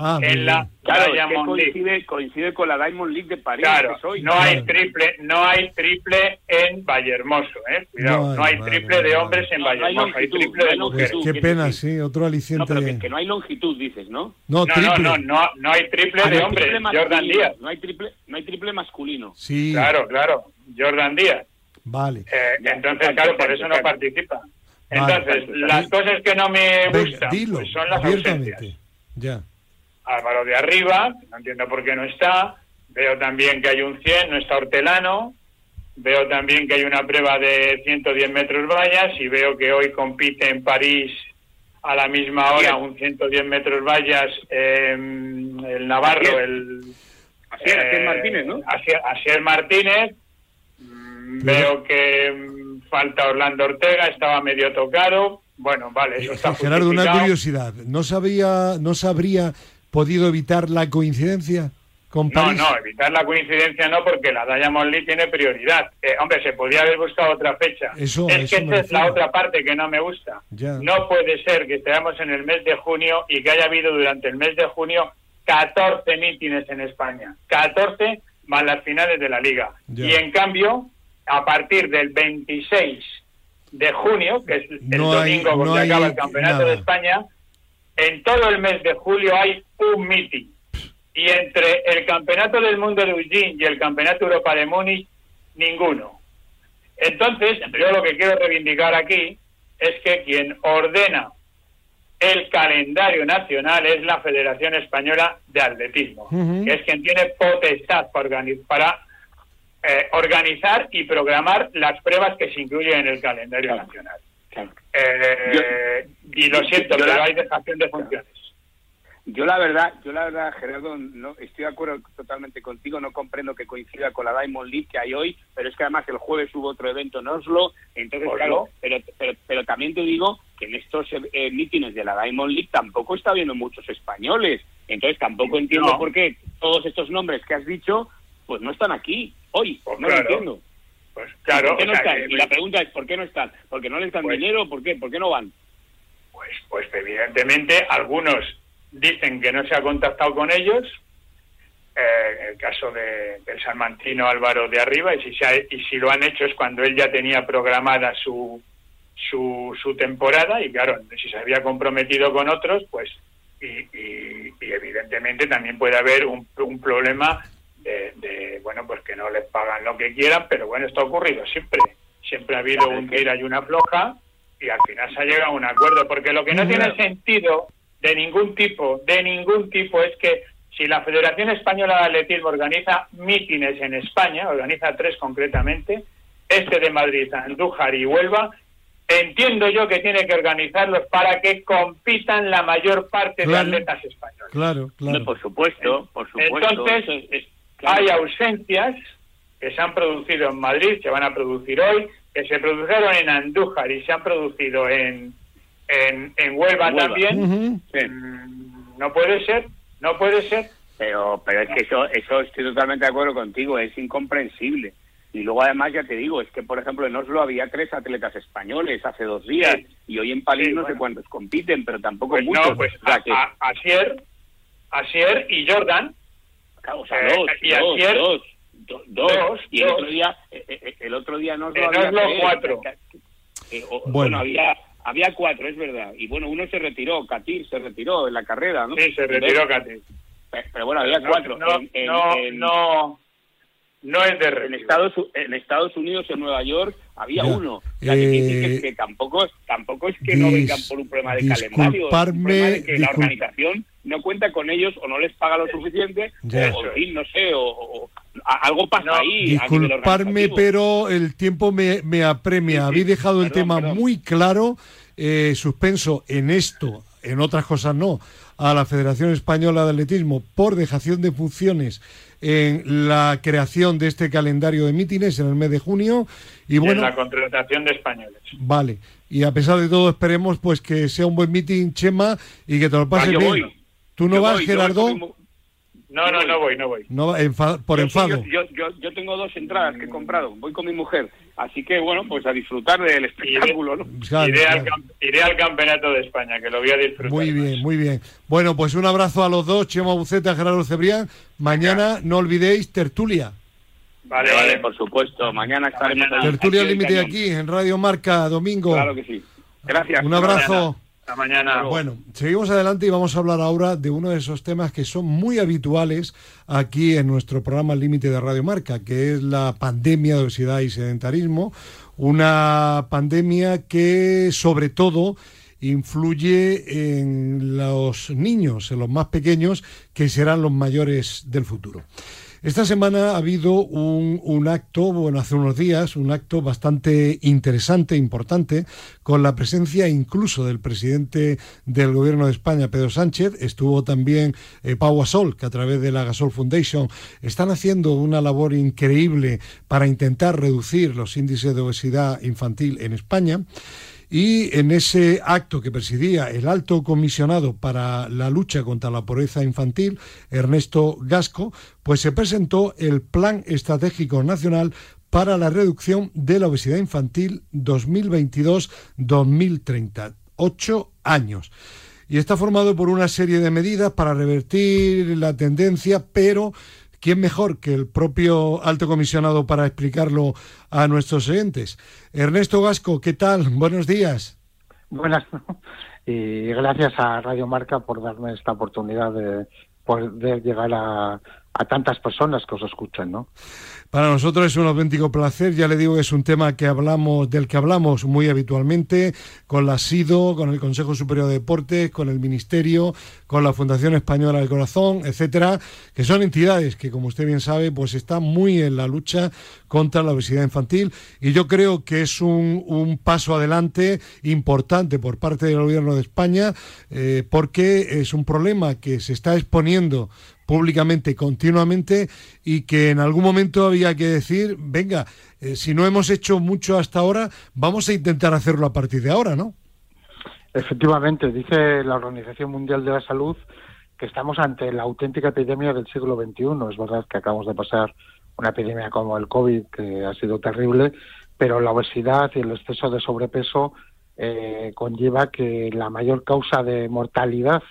Ah, en la. Claro, es que Diamond League. coincide, coincide con la Diamond League de París. Claro, hoy. no hay triple, no hay triple en Vallehermoso, eh. Cuidado, No hay, no hay vale, triple vale, de vale. hombres en No, no hay Vallehermoso, hay longitud, triple no de mujeres. Qué ¿qué pena, decir? sí, otro No, aliciente. pero que, que no hay longitud, dices, ¿no? No, No, triple. no, no, no, no hay triple Ah, de no hay hombres, triple Jordan Díaz. No hay triple, no hay triple masculino. Sí, Claro, claro, Jordan Díaz. vale. Eh, entonces, claro, por eso no participa. Vale. Entonces, las cosas que no me gustan pues son las ausencias. Ya. Álvaro de arriba, no entiendo por qué no está. Veo también que hay un 100, no está Hortelano. Veo también que hay una prueba de 110 metros vallas y veo que hoy compite en París a la misma hora un 110 metros vallas eh, el Navarro, Asier. el... Asier, eh, Martínez, ¿no? Asier, Asier Martínez. Mm, Veo que mm, falta Orlando Ortega, estaba medio tocado. Bueno, vale, eso está Eh, Gerardo, una curiosidad. ¿No sabía, no se habría podido evitar la coincidencia con No, París? no, evitar la coincidencia no, porque la Diamond League tiene prioridad. Eh, hombre, se podría haber buscado otra fecha. Eso- es eso que esta es la otra parte que no me gusta. Ya. No puede ser que estemos en el mes de junio y que haya habido durante el mes de junio 14 mítines en España. 14 más las finales de la liga. Ya. Y en cambio, a partir del 26 de junio, que es el No hay- domingo no hay acaba el Campeonato nada. de España, en todo el mes de julio hay un meeting. Y entre el Campeonato del Mundo de Eugene y el Campeonato Europa de Múnich, ninguno. Entonces, yo lo que quiero reivindicar aquí es que quien ordena el calendario nacional es la Federación Española de Atletismo, que es quien tiene potestad para, para eh, organizar y programar las pruebas que se incluyen en el calendario nacional. Claro. Eh, y lo siento, yo pero la- hay dejación de funciones. Yo la verdad, yo la verdad, Gerardo, no estoy de acuerdo totalmente contigo, no comprendo que coincida con la Diamond League que hay hoy, pero es que además el jueves hubo otro evento en Oslo, entonces claro, pero, pero, pero también te digo que en estos eh, mítines de la Diamond League tampoco está habiendo muchos españoles, entonces tampoco entiendo No. por qué todos estos nombres que has dicho, pues no están aquí hoy, Pues no claro. lo entiendo. Pues claro, ¿Por qué no o sea, están? Y la pregunta es, ¿por qué no están? ¿Porque no les dan Pues- dinero? ¿Por qué? ¿Por qué no van? Pues, pues evidentemente algunos dicen que no se ha contactado con ellos, eh, el caso de, del salmantino Álvaro de Arriba, y si, se ha- y si lo han hecho es cuando él ya tenía programada su, su, su temporada, y claro, si se había comprometido con otros, pues, y, y- y evidentemente también puede haber un, un problema de, de, bueno, pues que no les pagan lo que quieran, pero bueno, esto ha ocurrido siempre. Siempre ha habido un tira y una floja, y al final se ha llegado a un acuerdo, porque lo que no tiene sentido de ningún tipo, de ningún tipo, es que si la Federación Española de Atletismo organiza mítines en España, organiza tres concretamente, este de Madrid, Andújar y Huelva, entiendo yo que tiene que organizarlos para que compitan la mayor parte Claro. de atletas españoles. Claro, claro. Por supuesto, por supuesto. Entonces, Eso es- es- claro. hay ausencias que se han producido en Madrid, se van a producir hoy, que se produjeron en Andújar y se han producido en, en, en Huelva, En Huelva. también. Mm, No puede ser, no puede ser. Pero, pero es que eso, eso estoy totalmente de acuerdo contigo, es incomprensible. Y luego además ya te digo, es que por ejemplo en Oslo había tres atletas españoles hace dos días Sí. y hoy en París Sí, no bueno. sé cuántos compiten, pero tampoco Pues muchos. no, pues O sea que- a- a- Asier, Asier y Jordan, o sea, eh, dos, y dos, ayer- dos, do- dos. dos, y el dos. otro día, eh, eh, el otro día En había tres. cuatro. Eh, o- Bueno. bueno, había había cuatro, es verdad. Y bueno, uno se retiró, Katir se retiró en la carrera, ¿no? sí, se retiró Cati. Pero, pero bueno, había No, cuatro. no, en, en- no, en- no, no es de en. Estados en Estados Unidos en Nueva York había Ya. uno o sea, que Eh, que, que tampoco tampoco es que no vengan por un problema de calendario es un disculparme, problema de que la organización no cuenta con ellos o no les paga lo suficiente o, fin, no sé o, o- a- algo pasa No, ahí Disculparme, pero el tiempo me, me apremia. Sí, sí. Habéis dejado el tema perdón. muy claro, eh, suspenso en esto, en otras cosas no, a la Federación Española de Atletismo por dejación de funciones en la creación de este calendario de mítines en el mes de junio. Y Y en bueno, la contratación de españoles. vale. Y a pesar de todo, esperemos pues que sea un buen meeting, Chema, y que te lo Ah, pases yo bien. voy. ¿Tú no Yo vas, voy, yo voy Gerardo? No, no, no voy, no voy. No, enfa- por yo, enfado. yo, yo, yo tengo dos entradas que he comprado voy con mi mujer así que bueno pues a disfrutar del espectáculo ¿no? Claro, iré, al, claro. cam- iré al campeonato de España, que lo voy a disfrutar. Muy bien, más. muy bien. Bueno, pues un abrazo a los dos, Chema Buceta, Gerardo Cebrián. Mañana no olvidéis tertulia. Vale, vale. por supuesto mañana estaremos Tertulia límite aquí en Radio Marca, domingo. claro que sí gracias Un abrazo. Hasta mañana. Bueno, seguimos adelante y vamos a hablar ahora de uno de esos temas que son muy habituales aquí en nuestro programa Límite de Radio Marca, que es la pandemia de obesidad y sedentarismo, una pandemia que sobre todo influye en los niños, en los más pequeños, que serán los mayores del futuro. Esta semana ha habido un, acto, bueno, hace unos días, un acto bastante interesante, importante, con la presencia incluso del presidente del Gobierno de España, Pedro Sánchez. Estuvo también eh, Pau Gasol, que a través de la Gasol Foundation están haciendo una labor increíble para intentar reducir los índices de obesidad infantil en España. Y en ese acto que presidía el alto comisionado para la lucha contra la pobreza infantil, Ernesto Gasco, pues se presentó el Plan Estratégico Nacional para la Reducción de la Obesidad Infantil 2022-2030. Ocho años. Y está formado por una serie de medidas para revertir la tendencia, pero ¿Quién mejor que el propio alto comisionado para explicarlo a nuestros oyentes? Ernesto Gasco, ¿qué tal? Buenos días. Buenas. Y gracias a Radio Marca por darme esta oportunidad de poder llegar a, a tantas personas que os escuchan, ¿no? Para nosotros es un auténtico placer, ya le digo que es un tema que hablamos, del que hablamos muy habitualmente con la SIDO, con el Consejo Superior de Deportes, con el Ministerio, con la Fundación Española del Corazón, etcétera, que son entidades que, como usted bien sabe, pues están muy en la lucha contra la obesidad infantil. Y yo creo que es un, un paso adelante importante por parte del Gobierno de España eh, porque es un problema que se está exponiendo públicamente continuamente y que en algún momento había que decir, venga, eh, si no hemos hecho mucho hasta ahora, vamos a intentar hacerlo a partir de ahora, ¿no? Efectivamente, dice la Organización Mundial de la Salud que estamos ante la auténtica epidemia del siglo XXI. Es verdad que acabamos de pasar una epidemia como el COVID, que ha sido terrible, pero la obesidad y el exceso de sobrepeso eh, conlleva que la mayor causa de mortalidad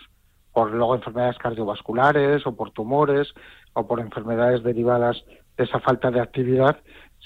por luego enfermedades cardiovasculares o por tumores o por enfermedades derivadas de esa falta de actividad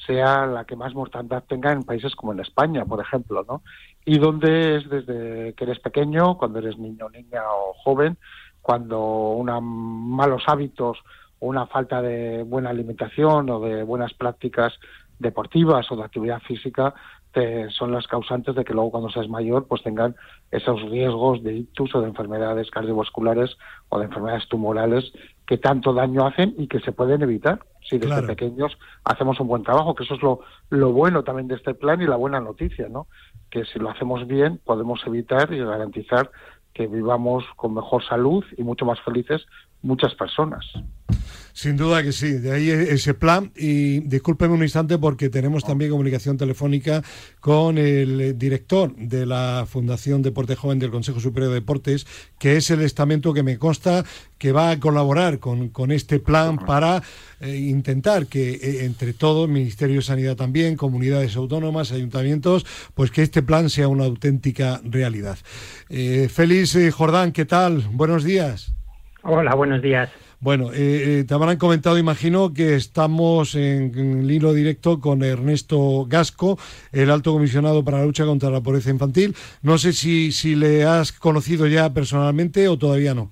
sea la que más mortandad tenga en países como en España, por ejemplo, ¿no? Y donde es desde que eres pequeño, cuando eres niño, niña o joven, cuando una malos hábitos o una falta de buena alimentación o de buenas prácticas deportivas o de actividad física te- son las causantes de que luego cuando seas mayor pues tengan esos riesgos de ictus o de enfermedades cardiovasculares o de enfermedades tumorales que tanto daño hacen y que se pueden evitar si desde Claro. pequeños hacemos un buen trabajo, que eso es lo, lo bueno también de este plan y la buena noticia, ¿no? Que si lo hacemos bien podemos evitar y garantizar que vivamos con mejor salud y mucho más felices muchas personas. Sin duda que sí, de ahí e- ese plan. Y discúlpeme un instante porque tenemos también comunicación telefónica con el director de la Fundación Deporte Joven del Consejo Superior de Deportes, que es el estamento que me consta que va a colaborar con, con este plan para eh, intentar que eh, entre todos, Ministerio de Sanidad también, comunidades autónomas, ayuntamientos, pues que este plan sea una auténtica realidad. Eh, Félix eh, Jordán, ¿qué tal? Buenos días. Hola, buenos días. Bueno, eh, eh, te habrán comentado, imagino, que estamos en, en el hilo directo con Ernesto Gasco, el alto comisionado para la lucha contra la pobreza infantil. No sé si, si le has conocido ya personalmente o todavía no.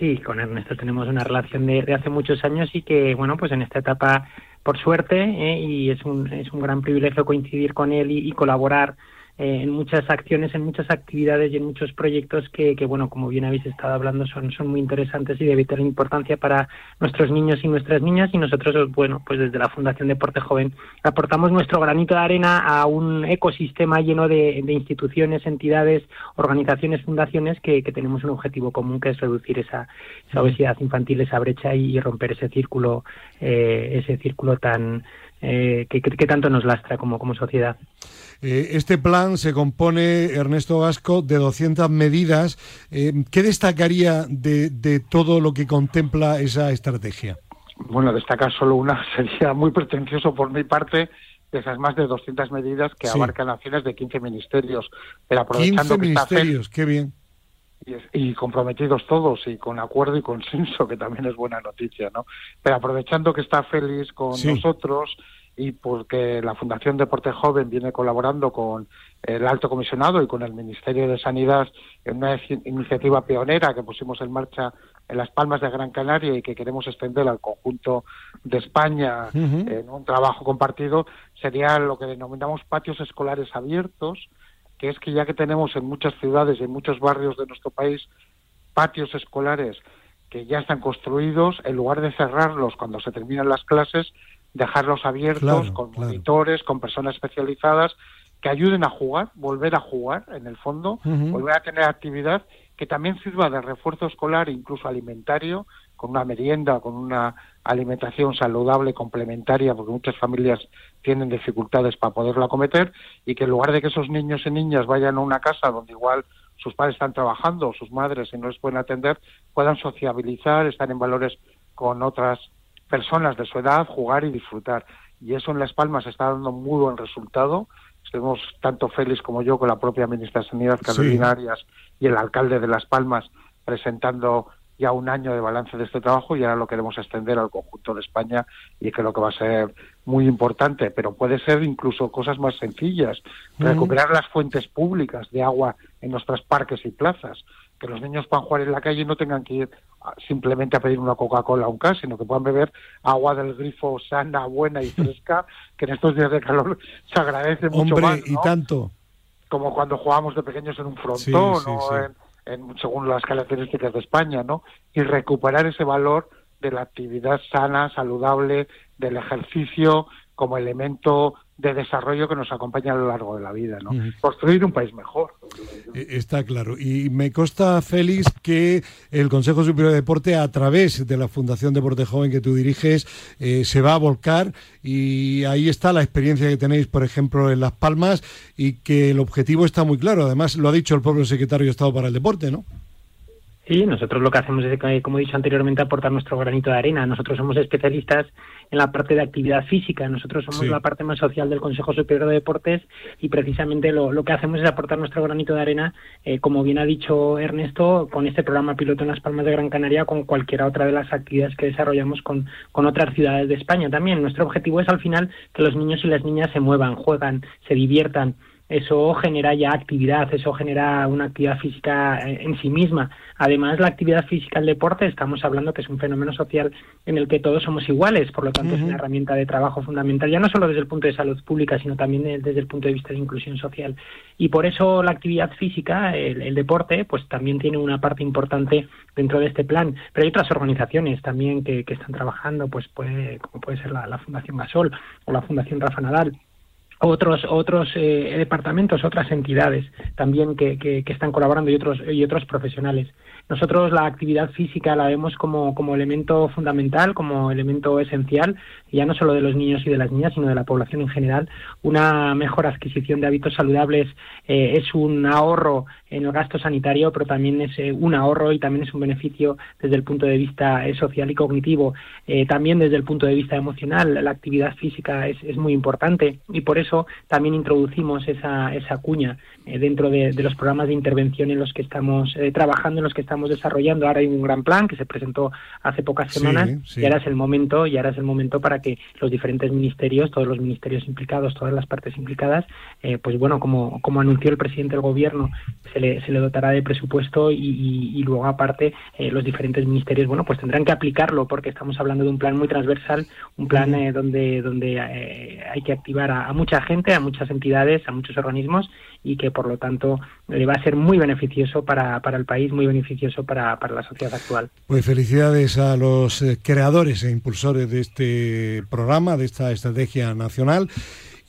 Sí, con Ernesto tenemos una relación de, de hace muchos años y que, bueno, pues en esta etapa, por suerte, eh, y es un, es un gran privilegio coincidir con él y, y colaborar en muchas acciones, en muchas actividades y en muchos proyectos que, que, bueno, como bien habéis estado hablando, son, son muy interesantes y de vital importancia para nuestros niños y nuestras niñas. Y nosotros, bueno, pues desde la Fundación Deporte Joven aportamos nuestro granito de arena a un ecosistema lleno de, de instituciones, entidades, organizaciones, fundaciones que, que, tenemos un objetivo común que es reducir esa, esa obesidad infantil, esa brecha y, y romper ese círculo, eh, ese círculo tan eh, que, que, que, tanto nos lastra como, como sociedad. Eh, este plan se compone, Ernesto Vasco, de 200 medidas. Eh, ¿Qué destacaría de, de, todo lo que contempla esa estrategia? Bueno, destacar solo una (laughs) sería muy pretencioso por mi parte de esas más de 200 medidas que sí. abarcan acciones de 15 ministerios. Pero aprovechando 15 que ministerios, está qué bien. Y, y, comprometidos todos y con acuerdo y consenso, que también es buena noticia, ¿no? Pero aprovechando que está feliz con sí. nosotros y porque la Fundación Deporte Joven viene colaborando con el Alto Comisionado y con el Ministerio de Sanidad en una iniciativa pionera que pusimos en marcha en Las Palmas de Gran Canaria y que queremos extender al conjunto de España uh -huh. en un trabajo compartido, sería lo que denominamos patios escolares abiertos, que es que ya que tenemos en muchas ciudades y en muchos barrios de nuestro país patios escolares que ya están construidos, en lugar de cerrarlos cuando se terminan las clases, dejarlos abiertos claro, con claro. monitores, con personas especializadas que ayuden a jugar, volver a jugar en el fondo, Uh -huh. volver a tener actividad que también sirva de refuerzo escolar, incluso alimentario, con una merienda, con una alimentación saludable complementaria, porque muchas familias tienen dificultades para poderla cometer, y que en lugar de que esos niños y niñas vayan a una casa donde igual sus padres están trabajando o sus madres y no les pueden atender, puedan sociabilizar, estar en valores con otras personas de su edad, jugar y disfrutar. Y eso en Las Palmas está dando muy buen resultado. Estuvimos tanto Félix como yo con la propia ministra de Sanidad, Carolina sí. Arias, y el alcalde de Las Palmas presentando ya un año de balance de este trabajo y ahora lo queremos extender al conjunto de España y creo que va a ser muy importante, pero puede ser incluso cosas más sencillas, uh -huh. recuperar las fuentes públicas de agua en nuestros parques y plazas, que los niños puedan jugar en la calle y no tengan que ir simplemente a pedir una Coca-Cola o un gas, sino que puedan beber agua del grifo sana, buena y fresca, (laughs) que en estos días de calor se agradece mucho Hombre, más. ¿no? y tanto. Como cuando jugábamos de pequeños en un frontón sí, sí, o sí. En, en, según las características de España, ¿no? Y recuperar ese valor de la actividad sana, saludable, del ejercicio como elemento de desarrollo que nos acompaña a lo largo de la vida, ¿no? Uh -huh. Construir un país mejor. Está claro. Y me consta, Félix, que el Consejo Superior de Deporte, a través de la Fundación Deporte Joven que tú diriges, eh, se va a volcar y ahí está la experiencia que tenéis, por ejemplo, en Las Palmas y que el objetivo está muy claro. Además, lo ha dicho el propio secretario de Estado para el Deporte, ¿no? Sí, nosotros lo que hacemos es, eh, como he dicho anteriormente, aportar nuestro granito de arena. Nosotros somos especialistas en la parte de actividad física. Nosotros somos Sí. la parte más social del Consejo Superior de Deportes y precisamente lo, lo que hacemos es aportar nuestro granito de arena, eh, como bien ha dicho Ernesto, con este programa piloto en Las Palmas de Gran Canaria, con cualquiera otra de las actividades que desarrollamos con, con otras ciudades de España también. Nuestro objetivo es al final que los niños y las niñas se muevan, juegan, se diviertan eso genera ya actividad, eso genera una actividad física eh, en sí misma. Además, la actividad física, el deporte, estamos hablando que es un fenómeno social en el que todos somos iguales, por lo tanto es una herramienta de trabajo fundamental, ya no solo desde el punto de salud pública, sino también de- desde el punto de vista de inclusión social. Y por eso la actividad física, el, el deporte, pues también tiene una parte importante dentro de este plan. Pero hay otras organizaciones también que, que están trabajando, pues puede, como puede ser la, la Fundación Gasol o la Fundación Rafa Nadal otros otros eh, departamentos, otras entidades también que, que, que están colaborando y otros y otros profesionales. Nosotros la actividad física la vemos como, como elemento fundamental, como elemento esencial, ya no solo de los niños y de las niñas, sino de la población en general. Una mejor adquisición de hábitos saludables eh, es un ahorro en el gasto sanitario, pero también es eh, un ahorro y también es un beneficio desde el punto de vista eh, social y cognitivo. Eh, también desde el punto de vista emocional, la actividad física es, es muy importante y por eso también introducimos esa, esa cuña dentro de, de los programas de intervención en los que estamos trabajando, en los que estamos desarrollando. Ahora hay un gran plan que se presentó hace pocas Sí, semanas sí. y ahora es el momento y ahora es el momento para que los diferentes ministerios, todos los ministerios implicados, todas las partes implicadas, eh, pues bueno, como, como anunció el presidente del gobierno, se le, se le dotará de presupuesto y, y- y luego aparte eh, los diferentes ministerios, bueno, pues tendrán que aplicarlo porque estamos hablando de un plan muy transversal, un plan eh, donde, donde eh, hay que activar a, a mucha gente, a muchas entidades, a muchos organismos y que por lo tanto eh, va a ser muy beneficioso para, para el país, muy beneficioso para, para la sociedad actual. Pues felicidades a los creadores e impulsores de este programa, de esta estrategia nacional.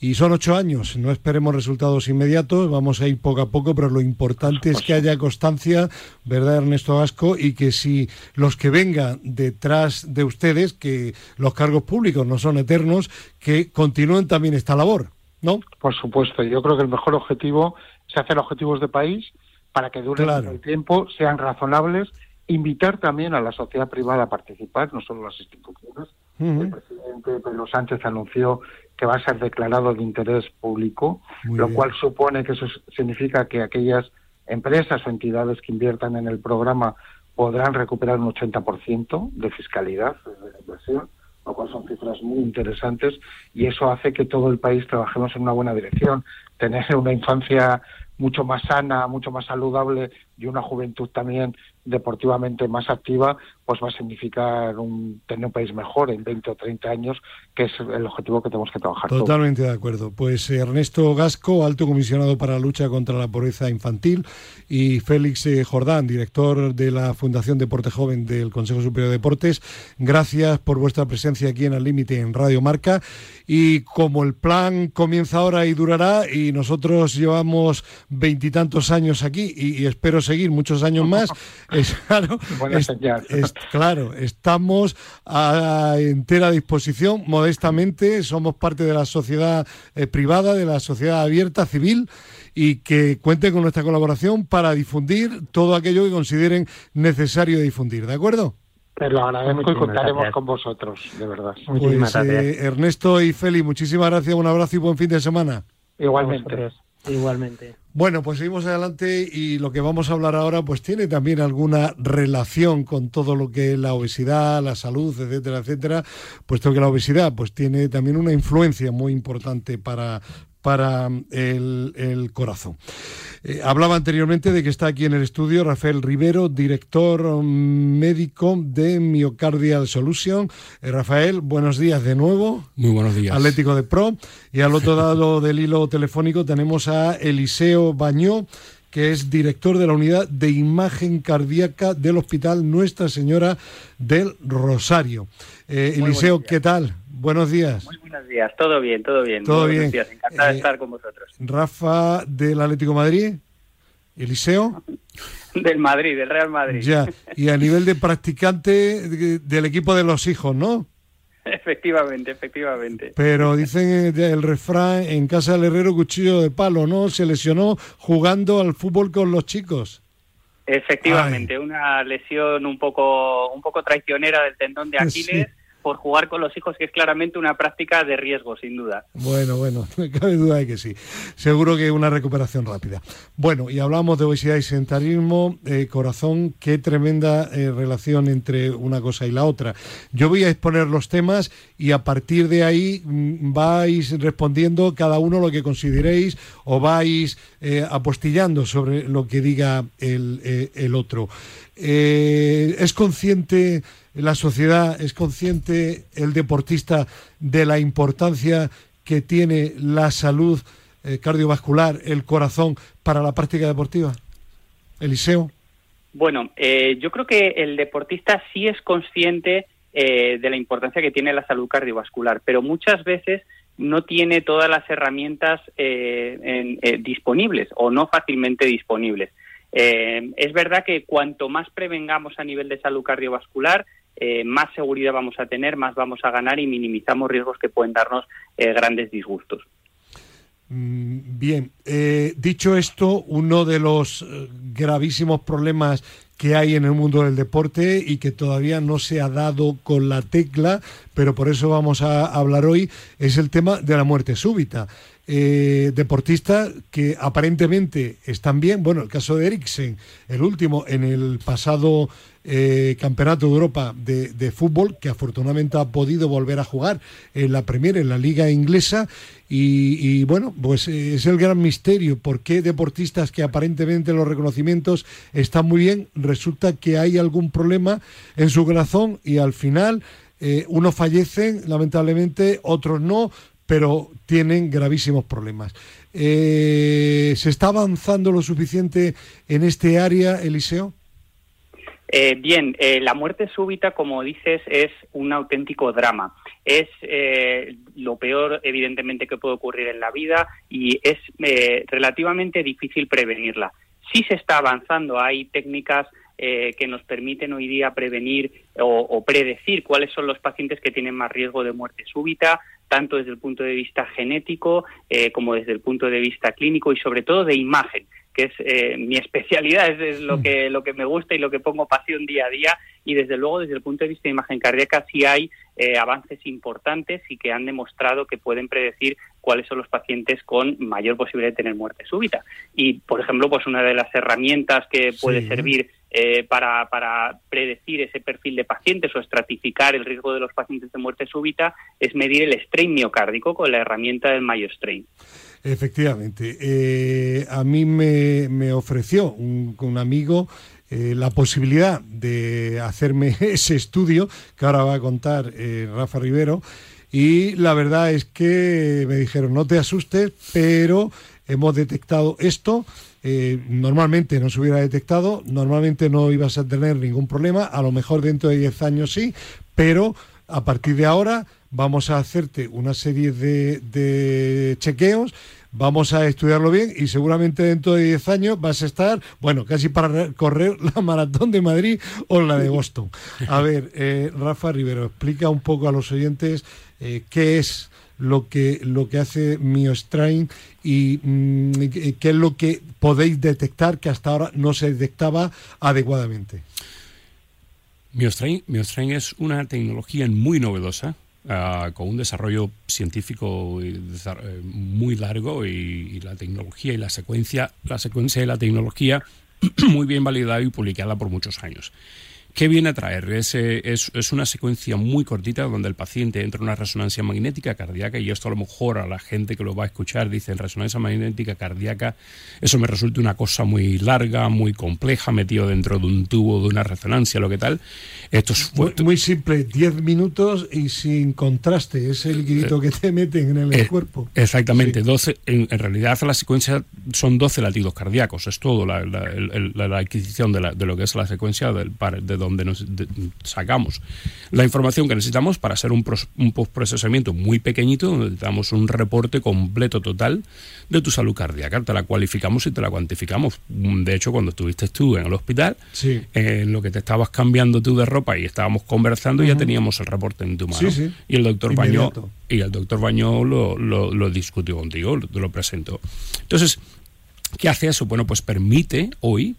Y son ocho años, no esperemos resultados inmediatos, vamos a ir poco a poco, pero lo importante es que haya constancia, ¿verdad, Ernesto Gasco? Y que si los que vengan detrás de ustedes, que los cargos públicos no son eternos, que continúen también esta labor, ¿no? Por supuesto, yo creo que el mejor objetivo es hacer objetivos de país para que duren Claro. el tiempo, sean razonables, invitar también a la sociedad privada a participar, no solo las instituciones. El presidente Pedro Sánchez anunció que va a ser declarado de interés público, Muy lo bien. cual supone que eso significa que aquellas empresas o entidades que inviertan en el programa podrán recuperar un 80% de fiscalidad de la inversión, lo cual son cifras muy interesantes y eso hace que todo el país trabajemos en una buena dirección. Tener una infancia mucho más sana, mucho más saludable y una juventud también deportivamente más activa, pues va a significar un, tener un país mejor en 20 o 30 años, que es el objetivo que tenemos que trabajar. Totalmente de acuerdo. Pues Ernesto Gasco, alto comisionado para la lucha contra la pobreza infantil, y Félix eh, Jordán, director de la Fundación Deporte Joven del Consejo Superior de Deportes, gracias por vuestra presencia aquí en Al Límite en Radio Marca. Y como el plan comienza ahora y durará, y nosotros llevamos veintitantos años aquí y espero seguir muchos años más, (laughs) es, claro, es- claro, estamos a entera disposición, modestamente, somos parte de la sociedad eh, privada, de la sociedad abierta, civil, y que cuente con nuestra colaboración para difundir todo aquello que consideren necesario difundir, ¿de acuerdo? Te lo agradezco y Muchísimas contaremos gracias. con vosotros, de verdad. Muchísimas Pues gracias. eh, Ernesto y Feli, muchísimas gracias, un abrazo y buen fin de semana. Igualmente. Igualmente. Bueno, pues seguimos adelante y lo que vamos a hablar ahora pues tiene también alguna relación con todo lo que es la obesidad, la salud, etcétera, etcétera, puesto que la obesidad pues tiene también una influencia muy importante para para el, el corazón. Eh, hablaba anteriormente de que está aquí en el estudio Rafael Rivero, director mm, médico de Myocardial Solution. Eh, Rafael, buenos días de nuevo. Muy buenos días. Atlético de Pro. Y al otro lado (laughs) del hilo telefónico tenemos a Eliseo Bañó, que es director de la unidad de imagen cardíaca del Hospital Nuestra Señora del Rosario. Eh, Eliseo. ¿qué tal? Buenos días. Muy buenos días, todo bien, todo bien. Todo buenos bien. días, Encantado Eh, de estar con vosotros. Rafa del Atlético de Madrid. Eliseo, (laughs) Del Madrid, del Real Madrid. ya. (laughs) Y a nivel de practicante de- del equipo de los hijos, ¿no? Efectivamente, efectivamente. Pero dicen eh, el refrán, en casa del herrero cuchillo de palo, ¿no? Se lesionó jugando al fútbol con los chicos. Efectivamente, una lesión un poco, un poco traicionera del tendón de Aquiles. Sí. Por jugar con los hijos, que es claramente una práctica de riesgo, sin duda. Bueno, bueno, (laughs) no cabe duda de que sí. Seguro que una recuperación rápida. Bueno, y hablamos de obesidad y sedentarismo, eh, corazón, qué tremenda eh, relación entre una cosa y la otra. Yo voy a exponer los temas y a partir de ahí mm, vais respondiendo cada uno lo que consideréis o vais eh, apostillando sobre lo que diga el, el otro. ¿Es consciente la sociedad, es consciente el deportista de la importancia que tiene la salud eh, cardiovascular, el corazón para la práctica deportiva? Eliseo. Bueno, eh, yo creo que el deportista sí es consciente eh, de la importancia que tiene la salud cardiovascular, pero muchas veces no tiene todas las herramientas en- disponibles o no fácilmente disponibles. Es verdad que cuanto más prevengamos a nivel de salud cardiovascular, eh, más seguridad vamos a tener, más vamos a ganar y minimizamos riesgos que pueden darnos eh, grandes disgustos. Mm, Bien, eh, dicho esto, uno de los gravísimos problemas que hay en el mundo del deporte y que todavía no se ha dado con la tecla, pero por eso vamos a hablar hoy, es el tema de la muerte súbita. Eh, deportistas que aparentemente están bien, bueno, el caso de Eriksen, el último en el pasado eh, Campeonato de Europa de, fútbol, que afortunadamente ha podido volver a jugar en la Premier, en la Liga Inglesa, y, bueno, pues eh, es el gran misterio, por qué deportistas que aparentemente los reconocimientos están muy bien, resulta que hay algún problema en su corazón y al final unos fallecen, lamentablemente, otros no, pero tienen gravísimos problemas. Eh, ¿Se está avanzando lo suficiente en este área, Eliseo? Eh, bien, eh, la muerte súbita, como dices, es un auténtico drama. Es eh, lo peor, evidentemente, que puede ocurrir en la vida y es eh, relativamente difícil prevenirla. Sí se está avanzando, hay técnicas eh, que nos permiten hoy día prevenir o, o predecir cuáles son los pacientes que tienen más riesgo de muerte súbita, tanto desde el punto de vista genético eh, como desde el punto de vista clínico y sobre todo de imagen que es eh, mi (laughs) especialidad, es, es lo que lo que me gusta y lo que pongo pasión día a día. Y desde luego desde el punto de vista de imagen cardíaca sí hay eh, avances importantes y que han demostrado que pueden predecir cuáles son los pacientes con mayor posibilidad de tener muerte súbita. Y por ejemplo pues una de las herramientas que puede Sí. servir eh, para, para predecir ese perfil de pacientes o estratificar el riesgo de los pacientes de muerte súbita es medir el strain miocárdico con la herramienta del Mayo Strain. Efectivamente. Eh, a mí me, me ofreció un, amigo eh, la posibilidad de hacerme (laughs) ese estudio que ahora va a contar Rafa Rivero. Y la verdad es que me dijeron, no te asustes, pero hemos detectado esto. Eh, normalmente no se hubiera detectado, normalmente no ibas a tener ningún problema, a lo mejor dentro de 10 años sí, pero a partir de ahora vamos a hacerte una serie de, de chequeos, vamos a estudiarlo bien y seguramente dentro de 10 años vas a estar, bueno, casi para re- correr (laughs) la maratón de Madrid o la de Boston. A ver, eh, Rafa Rivero, explica un poco a los oyentes eh, qué es lo que lo que hace MioStrain y mm, qué es lo que podéis detectar que hasta ahora no se detectaba adecuadamente. MioStrain, MioStrain es una tecnología muy novedosa, ah, con un desarrollo científico eh, muy largo y, y la tecnología y la secuencia, la secuencia de la tecnología (clears throat) muy bien validada y publicada por muchos años. ¿Qué viene a traer? Es, eh, es, es una secuencia muy cortita donde el paciente entra en una resonancia magnética cardíaca y esto a lo mejor a la gente que lo va a escuchar dice resonancia magnética cardíaca, eso me resulta una cosa muy larga, muy compleja, metido dentro de un tubo de una resonancia, lo que tal. Esto es Muy, muy simple, 10 minutos y sin contraste, ese liquidito que te meten en el Eh, cuerpo. Exactamente, 12, en, en realidad la secuencia son 12 latidos cardíacos, es todo la, la- el- el- la- la adquisición de, la- de lo que es la secuencia del, de donde nos sacamos la información que necesitamos para hacer un, pros- un postprocesamiento muy pequeñito, donde te damos un reporte completo total de tu salud cardíaca, te la cualificamos y te la cuantificamos. De hecho, cuando estuviste tú en el hospital, Sí. en lo que te estabas cambiando tú de ropa y estábamos conversando, ya teníamos el reporte en tu mano. Sí, sí. Y el doctor Bañó y el doctor Bañó lo, lo- lo discutió contigo, lo- te lo presentó. Entonces, ¿qué hace eso? Bueno, pues permite hoy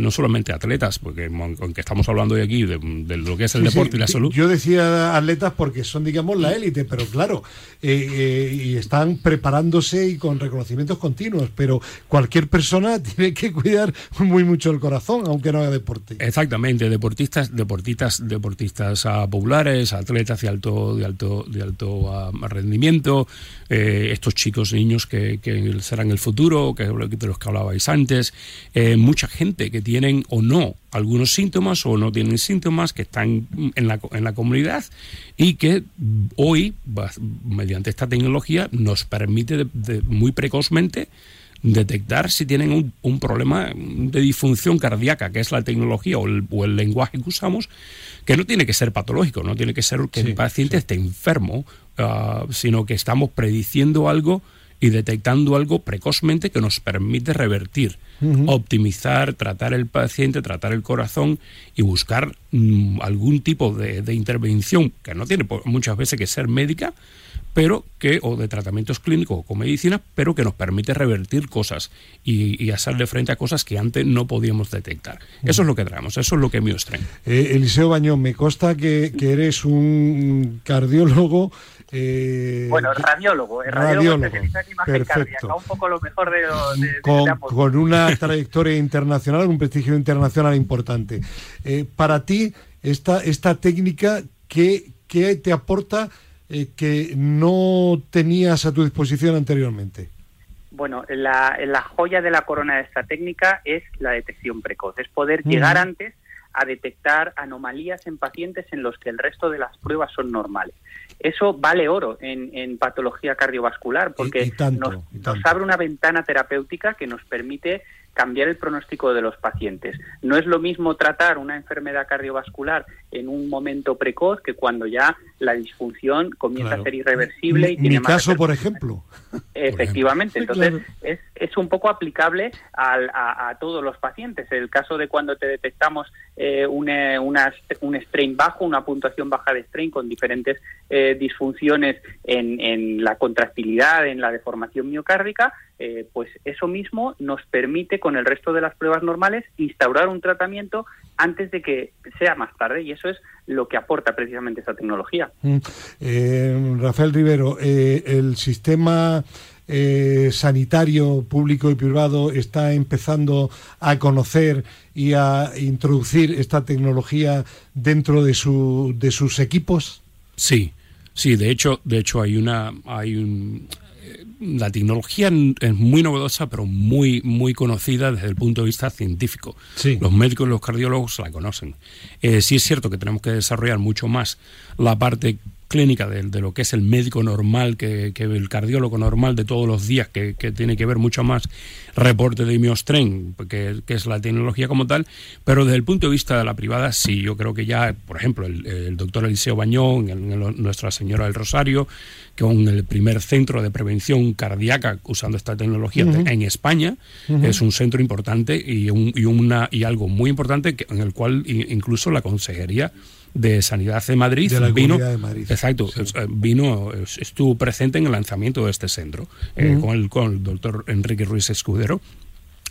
no solamente atletas, porque aunque estamos hablando hoy aquí de, lo que es el deporte y la salud. Yo decía atletas porque son, digamos, la élite, pero claro, eh, eh, y están preparándose y con reconocimientos continuos, pero cualquier persona (laughs) tiene que cuidar muy mucho el corazón, aunque no haga deporte. Exactamente, deportistas, deportistas, deportistas uh, populares, atletas de alto, de alto, de alto ah, rendimiento, eh, estos chicos, niños que, que, serán el futuro, que de los que hablabais antes, mucha gente que tienen o no algunos síntomas o no tienen síntomas, que están en la, en la comunidad y que hoy, mediante esta tecnología, nos permite muy precozmente detectar si tienen un, problema de disfunción cardíaca, que es la tecnología o el, lenguaje que usamos, que no tiene que ser patológico, no tiene que ser que el paciente esté enfermo, ah, sino que estamos prediciendo algo y detectando algo precozmente que nos permite revertir optimizar, tratar el paciente, tratar el corazón y buscar mm, algún tipo de, intervención que no tiene muchas veces que ser médica, pero que, o de tratamientos clínicos o medicina, pero que nos permite revertir cosas y, hacerle frente a cosas que antes no podíamos detectar. Eso es lo que traemos, eso es lo que me os Eh, Eliseo Bañón, me consta que, que eres un cardiólogo eh, bueno, radiólogo, radiólogo, en imagen cardíaca, un poco lo mejor de, con, una trayectoria internacional, un prestigio internacional importante. Eh, para ti, esta, esta técnica, ¿qué, qué te aporta eh, que no tenías a tu disposición anteriormente? Bueno, la, la, joya de la corona de esta técnica es la detección precoz, es poder llegar antes a detectar anomalías en pacientes en los que el resto de las pruebas son normales. Eso vale oro en, patología cardiovascular porque nos, abre una ventana terapéutica que nos permite cambiar el pronóstico de los pacientes. No es lo mismo tratar una enfermedad cardiovascular en un momento precoz que cuando ya la disfunción comienza a ser irreversible. y tiene mi caso, por ejemplo. Efectivamente, entonces es, es, un poco aplicable a, todos los pacientes. El caso de cuando te detectamos eh, una, un strain bajo, una puntuación baja de strain con diferentes eh, disfunciones en, en la contractilidad, en la deformación miocárdica, eh, pues eso mismo nos permite con el resto de las pruebas normales instaurar un tratamiento antes de que sea más tarde y eso es lo que aporta precisamente esta tecnología. Mm. Eh, Rafael Rivero, eh, el sistema sanitario público y privado está empezando a conocer y a introducir esta tecnología dentro de, su, de sus equipos. Sí, sí. De hecho, de hecho hay una hay un, la tecnología es muy novedosa, pero muy, muy conocida desde el punto de vista científico. Los médicos y los cardiólogos la conocen. Eh, sí es cierto que tenemos que desarrollar mucho más la parte clínica de, lo que es el médico normal, que, el cardiólogo normal de todos los días, que, tiene que ver mucho más reporte de miostren, que, que, es la tecnología como tal, pero desde el punto de vista de la privada, sí, yo creo que ya, por ejemplo, el, doctor Eliseo Bañón, Nuestra Señora del Rosario, con el primer centro de prevención cardíaca usando esta tecnología en España, es un centro importante y, y, una, y algo muy importante en el cual incluso la consejería de Sanidad de Madrid vino, exacto, eh, vino, estuvo presente en el lanzamiento de este centro eh, con, el, con el doctor Enrique Ruiz Escudero.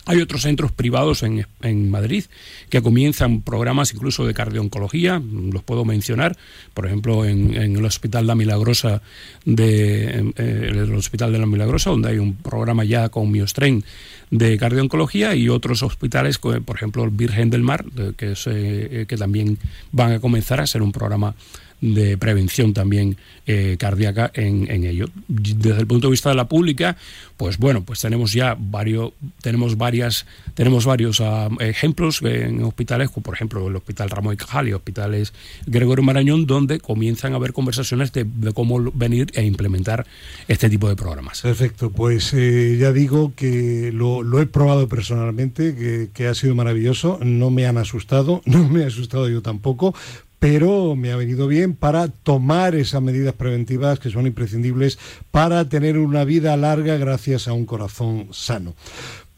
Hay otros centros privados en, en, Madrid que comienzan programas incluso de cardiooncología, los puedo mencionar, por ejemplo en, el Hospital La Milagrosa de eh, Hospital de La Milagrosa, donde hay un programa ya con Miostren de cardiooncología y otros hospitales, por ejemplo el Virgen del Mar, que, eh, que también van a comenzar a ser un programa de prevención también eh, cardíaca en, ello. Desde el punto de vista de la pública, pues bueno, pues tenemos ya varios, tenemos varias, tenemos varios ah, ejemplos en hospitales, como por ejemplo el Hospital Ramón y Cajal y hospitales Gregorio Marañón, donde comienzan a haber conversaciones de, cómo venir e implementar este tipo de programas. Perfecto, pues eh, ya digo que lo, lo, he probado personalmente, que, que ha sido maravilloso, no me han asustado, (laughs) no me he asustado yo tampoco, pero me ha venido bien para tomar esas medidas preventivas que son imprescindibles para tener una vida larga gracias a un corazón sano.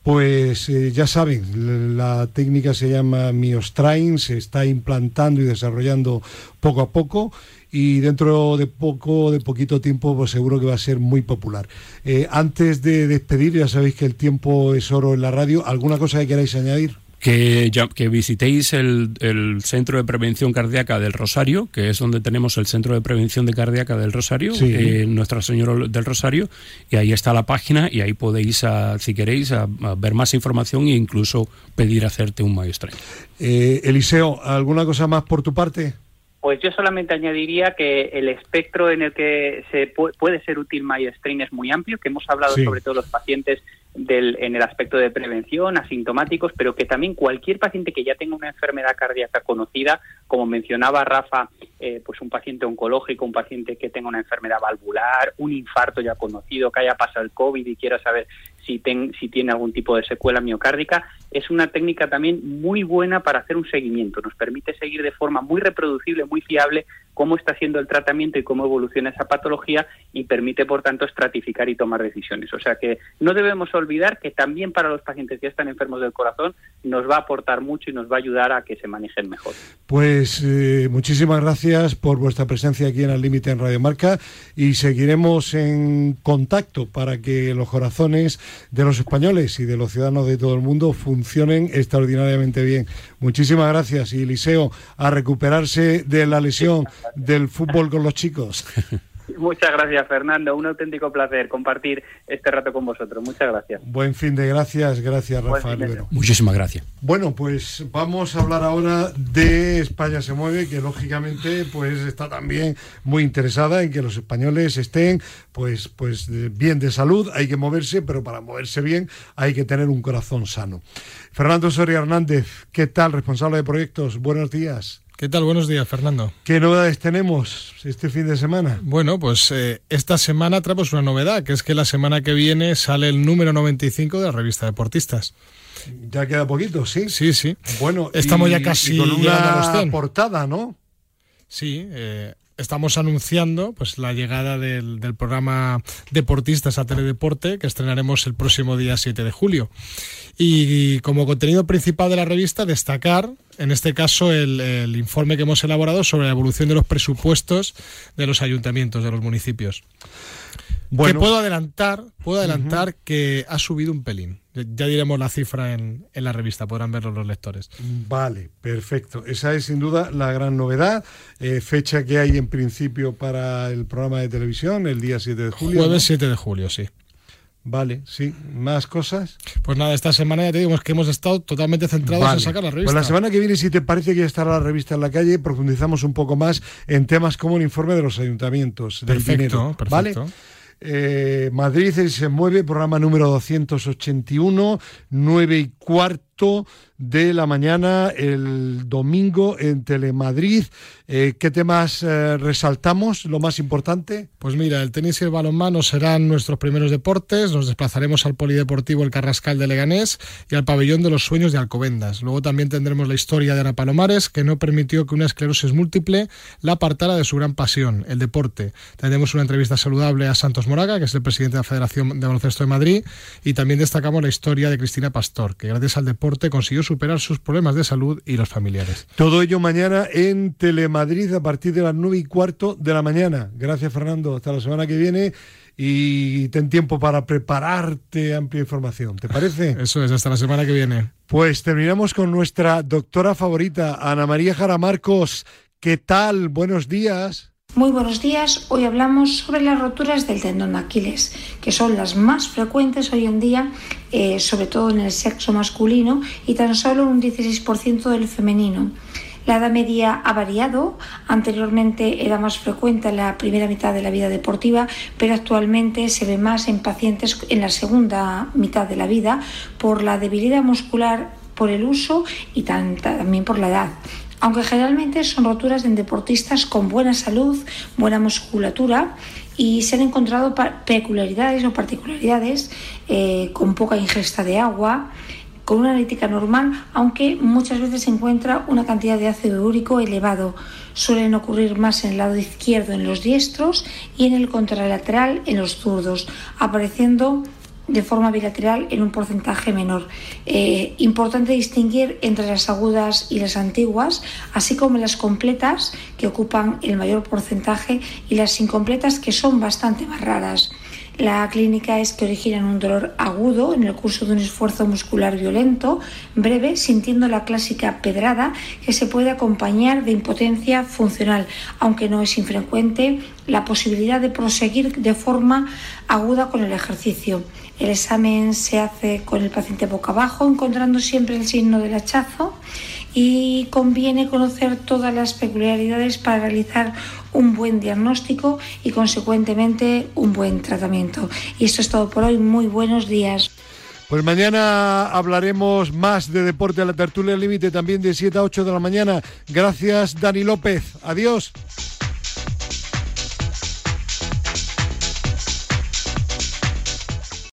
Pues eh, ya saben, la técnica se llama Miostrain, se está implantando y desarrollando poco a poco y dentro de poco, de poquito tiempo, pues seguro que va a ser muy popular. Eh, antes de despedir, ya sabéis que el tiempo es oro en la radio, ¿alguna cosa que queráis añadir? Que, que visitéis el, Centro de Prevención Cardíaca del Rosario, que es donde tenemos el Centro de Prevención de Cardíaca del Rosario, eh, Nuestra Señora del Rosario, y ahí está la página y ahí podéis, si queréis, a, ver más información e incluso pedir hacerte un maestro. Eh, Eliseo, ¿alguna cosa más por tu parte? Pues yo solamente añadiría que el espectro en el que se puede ser útil MyStrain es muy amplio, que hemos hablado sobre todo los pacientes del, en el aspecto de prevención, asintomáticos, pero que también cualquier paciente que ya tenga una enfermedad cardíaca conocida, como mencionaba Rafa, eh, pues un paciente oncológico, un paciente que tenga una enfermedad valvular, un infarto ya conocido, que haya pasado el COVID y quiera saber si, si tiene algún tipo de secuela miocárdica, es una técnica también muy buena para hacer un seguimiento. Nos permite seguir de forma muy reproducible, muy fiable, cómo está siendo el tratamiento y cómo evoluciona esa patología y permite, por tanto, estratificar y tomar decisiones. O sea que no debemos olvidar que también para los pacientes que están enfermos del corazón nos va a aportar mucho y nos va a ayudar a que se manejen mejor. Pues eh, muchísimas gracias por vuestra presencia aquí en el límite en Radio Marca y seguiremos en contacto para que los corazones de los españoles y de los ciudadanos de todo el mundo funcionen extraordinariamente bien. Muchísimas gracias y Eliseo a recuperarse de la lesión del fútbol con los chicos. (laughs) Muchas gracias, Fernando. Un auténtico placer compartir este rato con vosotros. Muchas gracias. Buen fin de gracias. Gracias, Rafael Muchísimas gracias. Bueno, pues vamos a hablar ahora de España se mueve, que lógicamente pues está también muy interesada en que los españoles estén pues, pues bien de salud. Hay que moverse, pero para moverse bien hay que tener un corazón sano. Fernando Soria Hernández, ¿qué tal? Responsable de proyectos. Buenos días. ¿Qué tal? Buenos días, Fernando. ¿Qué novedades tenemos este fin de semana? Bueno, pues eh, esta semana traemos una novedad, que es que la semana que viene sale el número 95 de la revista Deportistas. Ya queda poquito, sí. Sí, sí. Bueno, estamos ya casi con una portada, ¿no? Sí, eh, estamos anunciando pues la llegada del, del, programa Deportistas a Teledeporte que estrenaremos el próximo día 7 de julio. Y como contenido principal de la revista, destacar, en este caso, el, informe que hemos elaborado sobre la evolución de los presupuestos de los ayuntamientos, de los municipios. Bueno. Que puedo adelantar, puedo adelantar que ha subido un pelín. Ya diremos la cifra en, en, la revista, podrán verlo los lectores. Vale, perfecto. Esa es sin duda la gran novedad. Eh, fecha que hay en principio para el programa de televisión, el día 7 de julio. Jueves 7 de julio, sí. Vale, sí. ¿Más cosas? Pues nada, esta semana ya te digo que hemos estado totalmente centrados en sacar la revista. Pues la semana que viene, si te parece que ya estará la revista en la calle, profundizamos un poco más en temas como el informe de los ayuntamientos. Del perfecto, perfecto. ¿vale? Eh, Madrid se mueve, programa número 281, 9 y cuarto de la mañana el domingo en Telemadrid. Eh, ¿Qué temas eh, resaltamos? ¿Lo más importante? Pues mira, el tenis y el balonmano serán nuestros primeros deportes. Nos desplazaremos al Polideportivo El Carrascal de Leganés y al Pabellón de los Sueños de Alcobendas. Luego también tendremos la historia de Ana Palomares, que no permitió que una esclerosis múltiple la apartara de su gran pasión, el deporte. Tendremos una entrevista saludable a Santos Moraga, que es el presidente de la Federación de Baloncesto de Madrid. Y también destacamos la historia de Cristina Pastor, que gracias al deporte consiguió superar sus problemas de salud y los familiares. Todo ello mañana en Telemadrid a partir de las nueve y cuarto de la mañana. Gracias, Fernando. Hasta la semana que viene y ten tiempo para prepararte amplia información. ¿Te parece? (laughs) Eso es, hasta la semana que viene. Pues terminamos con nuestra doctora favorita, Ana María Jara Marcos. ¿Qué tal? Buenos días. Muy buenos días. Hoy hablamos sobre las roturas del tendón de Aquiles, que son las más frecuentes hoy en día, eh, sobre todo en el sexo masculino y tan solo un 16% del femenino. La edad media ha variado, anteriormente era más frecuente en la primera mitad de la vida deportiva, pero actualmente se ve más en pacientes en la segunda mitad de la vida por la debilidad muscular por el uso y también por la edad aunque generalmente son roturas en deportistas con buena salud, buena musculatura y se han encontrado peculiaridades o particularidades eh, con poca ingesta de agua, con una analítica normal, aunque muchas veces se encuentra una cantidad de ácido úrico elevado. Suelen ocurrir más en el lado izquierdo en los diestros y en el contralateral en los zurdos, apareciendo de forma bilateral en un porcentaje menor. Eh, importante distinguir entre las agudas y las antiguas, así como las completas, que ocupan el mayor porcentaje, y las incompletas, que son bastante más raras. La clínica es que originan un dolor agudo en el curso de un esfuerzo muscular violento, breve, sintiendo la clásica pedrada que se puede acompañar de impotencia funcional, aunque no es infrecuente la posibilidad de proseguir de forma aguda con el ejercicio. El examen se hace con el paciente boca abajo, encontrando siempre el signo del hachazo y conviene conocer todas las peculiaridades para realizar un buen diagnóstico y consecuentemente un buen tratamiento. Y esto es todo por hoy. Muy buenos días. Pues mañana hablaremos más de deporte a la tertulia límite también de 7 a 8 de la mañana. Gracias Dani López. Adiós.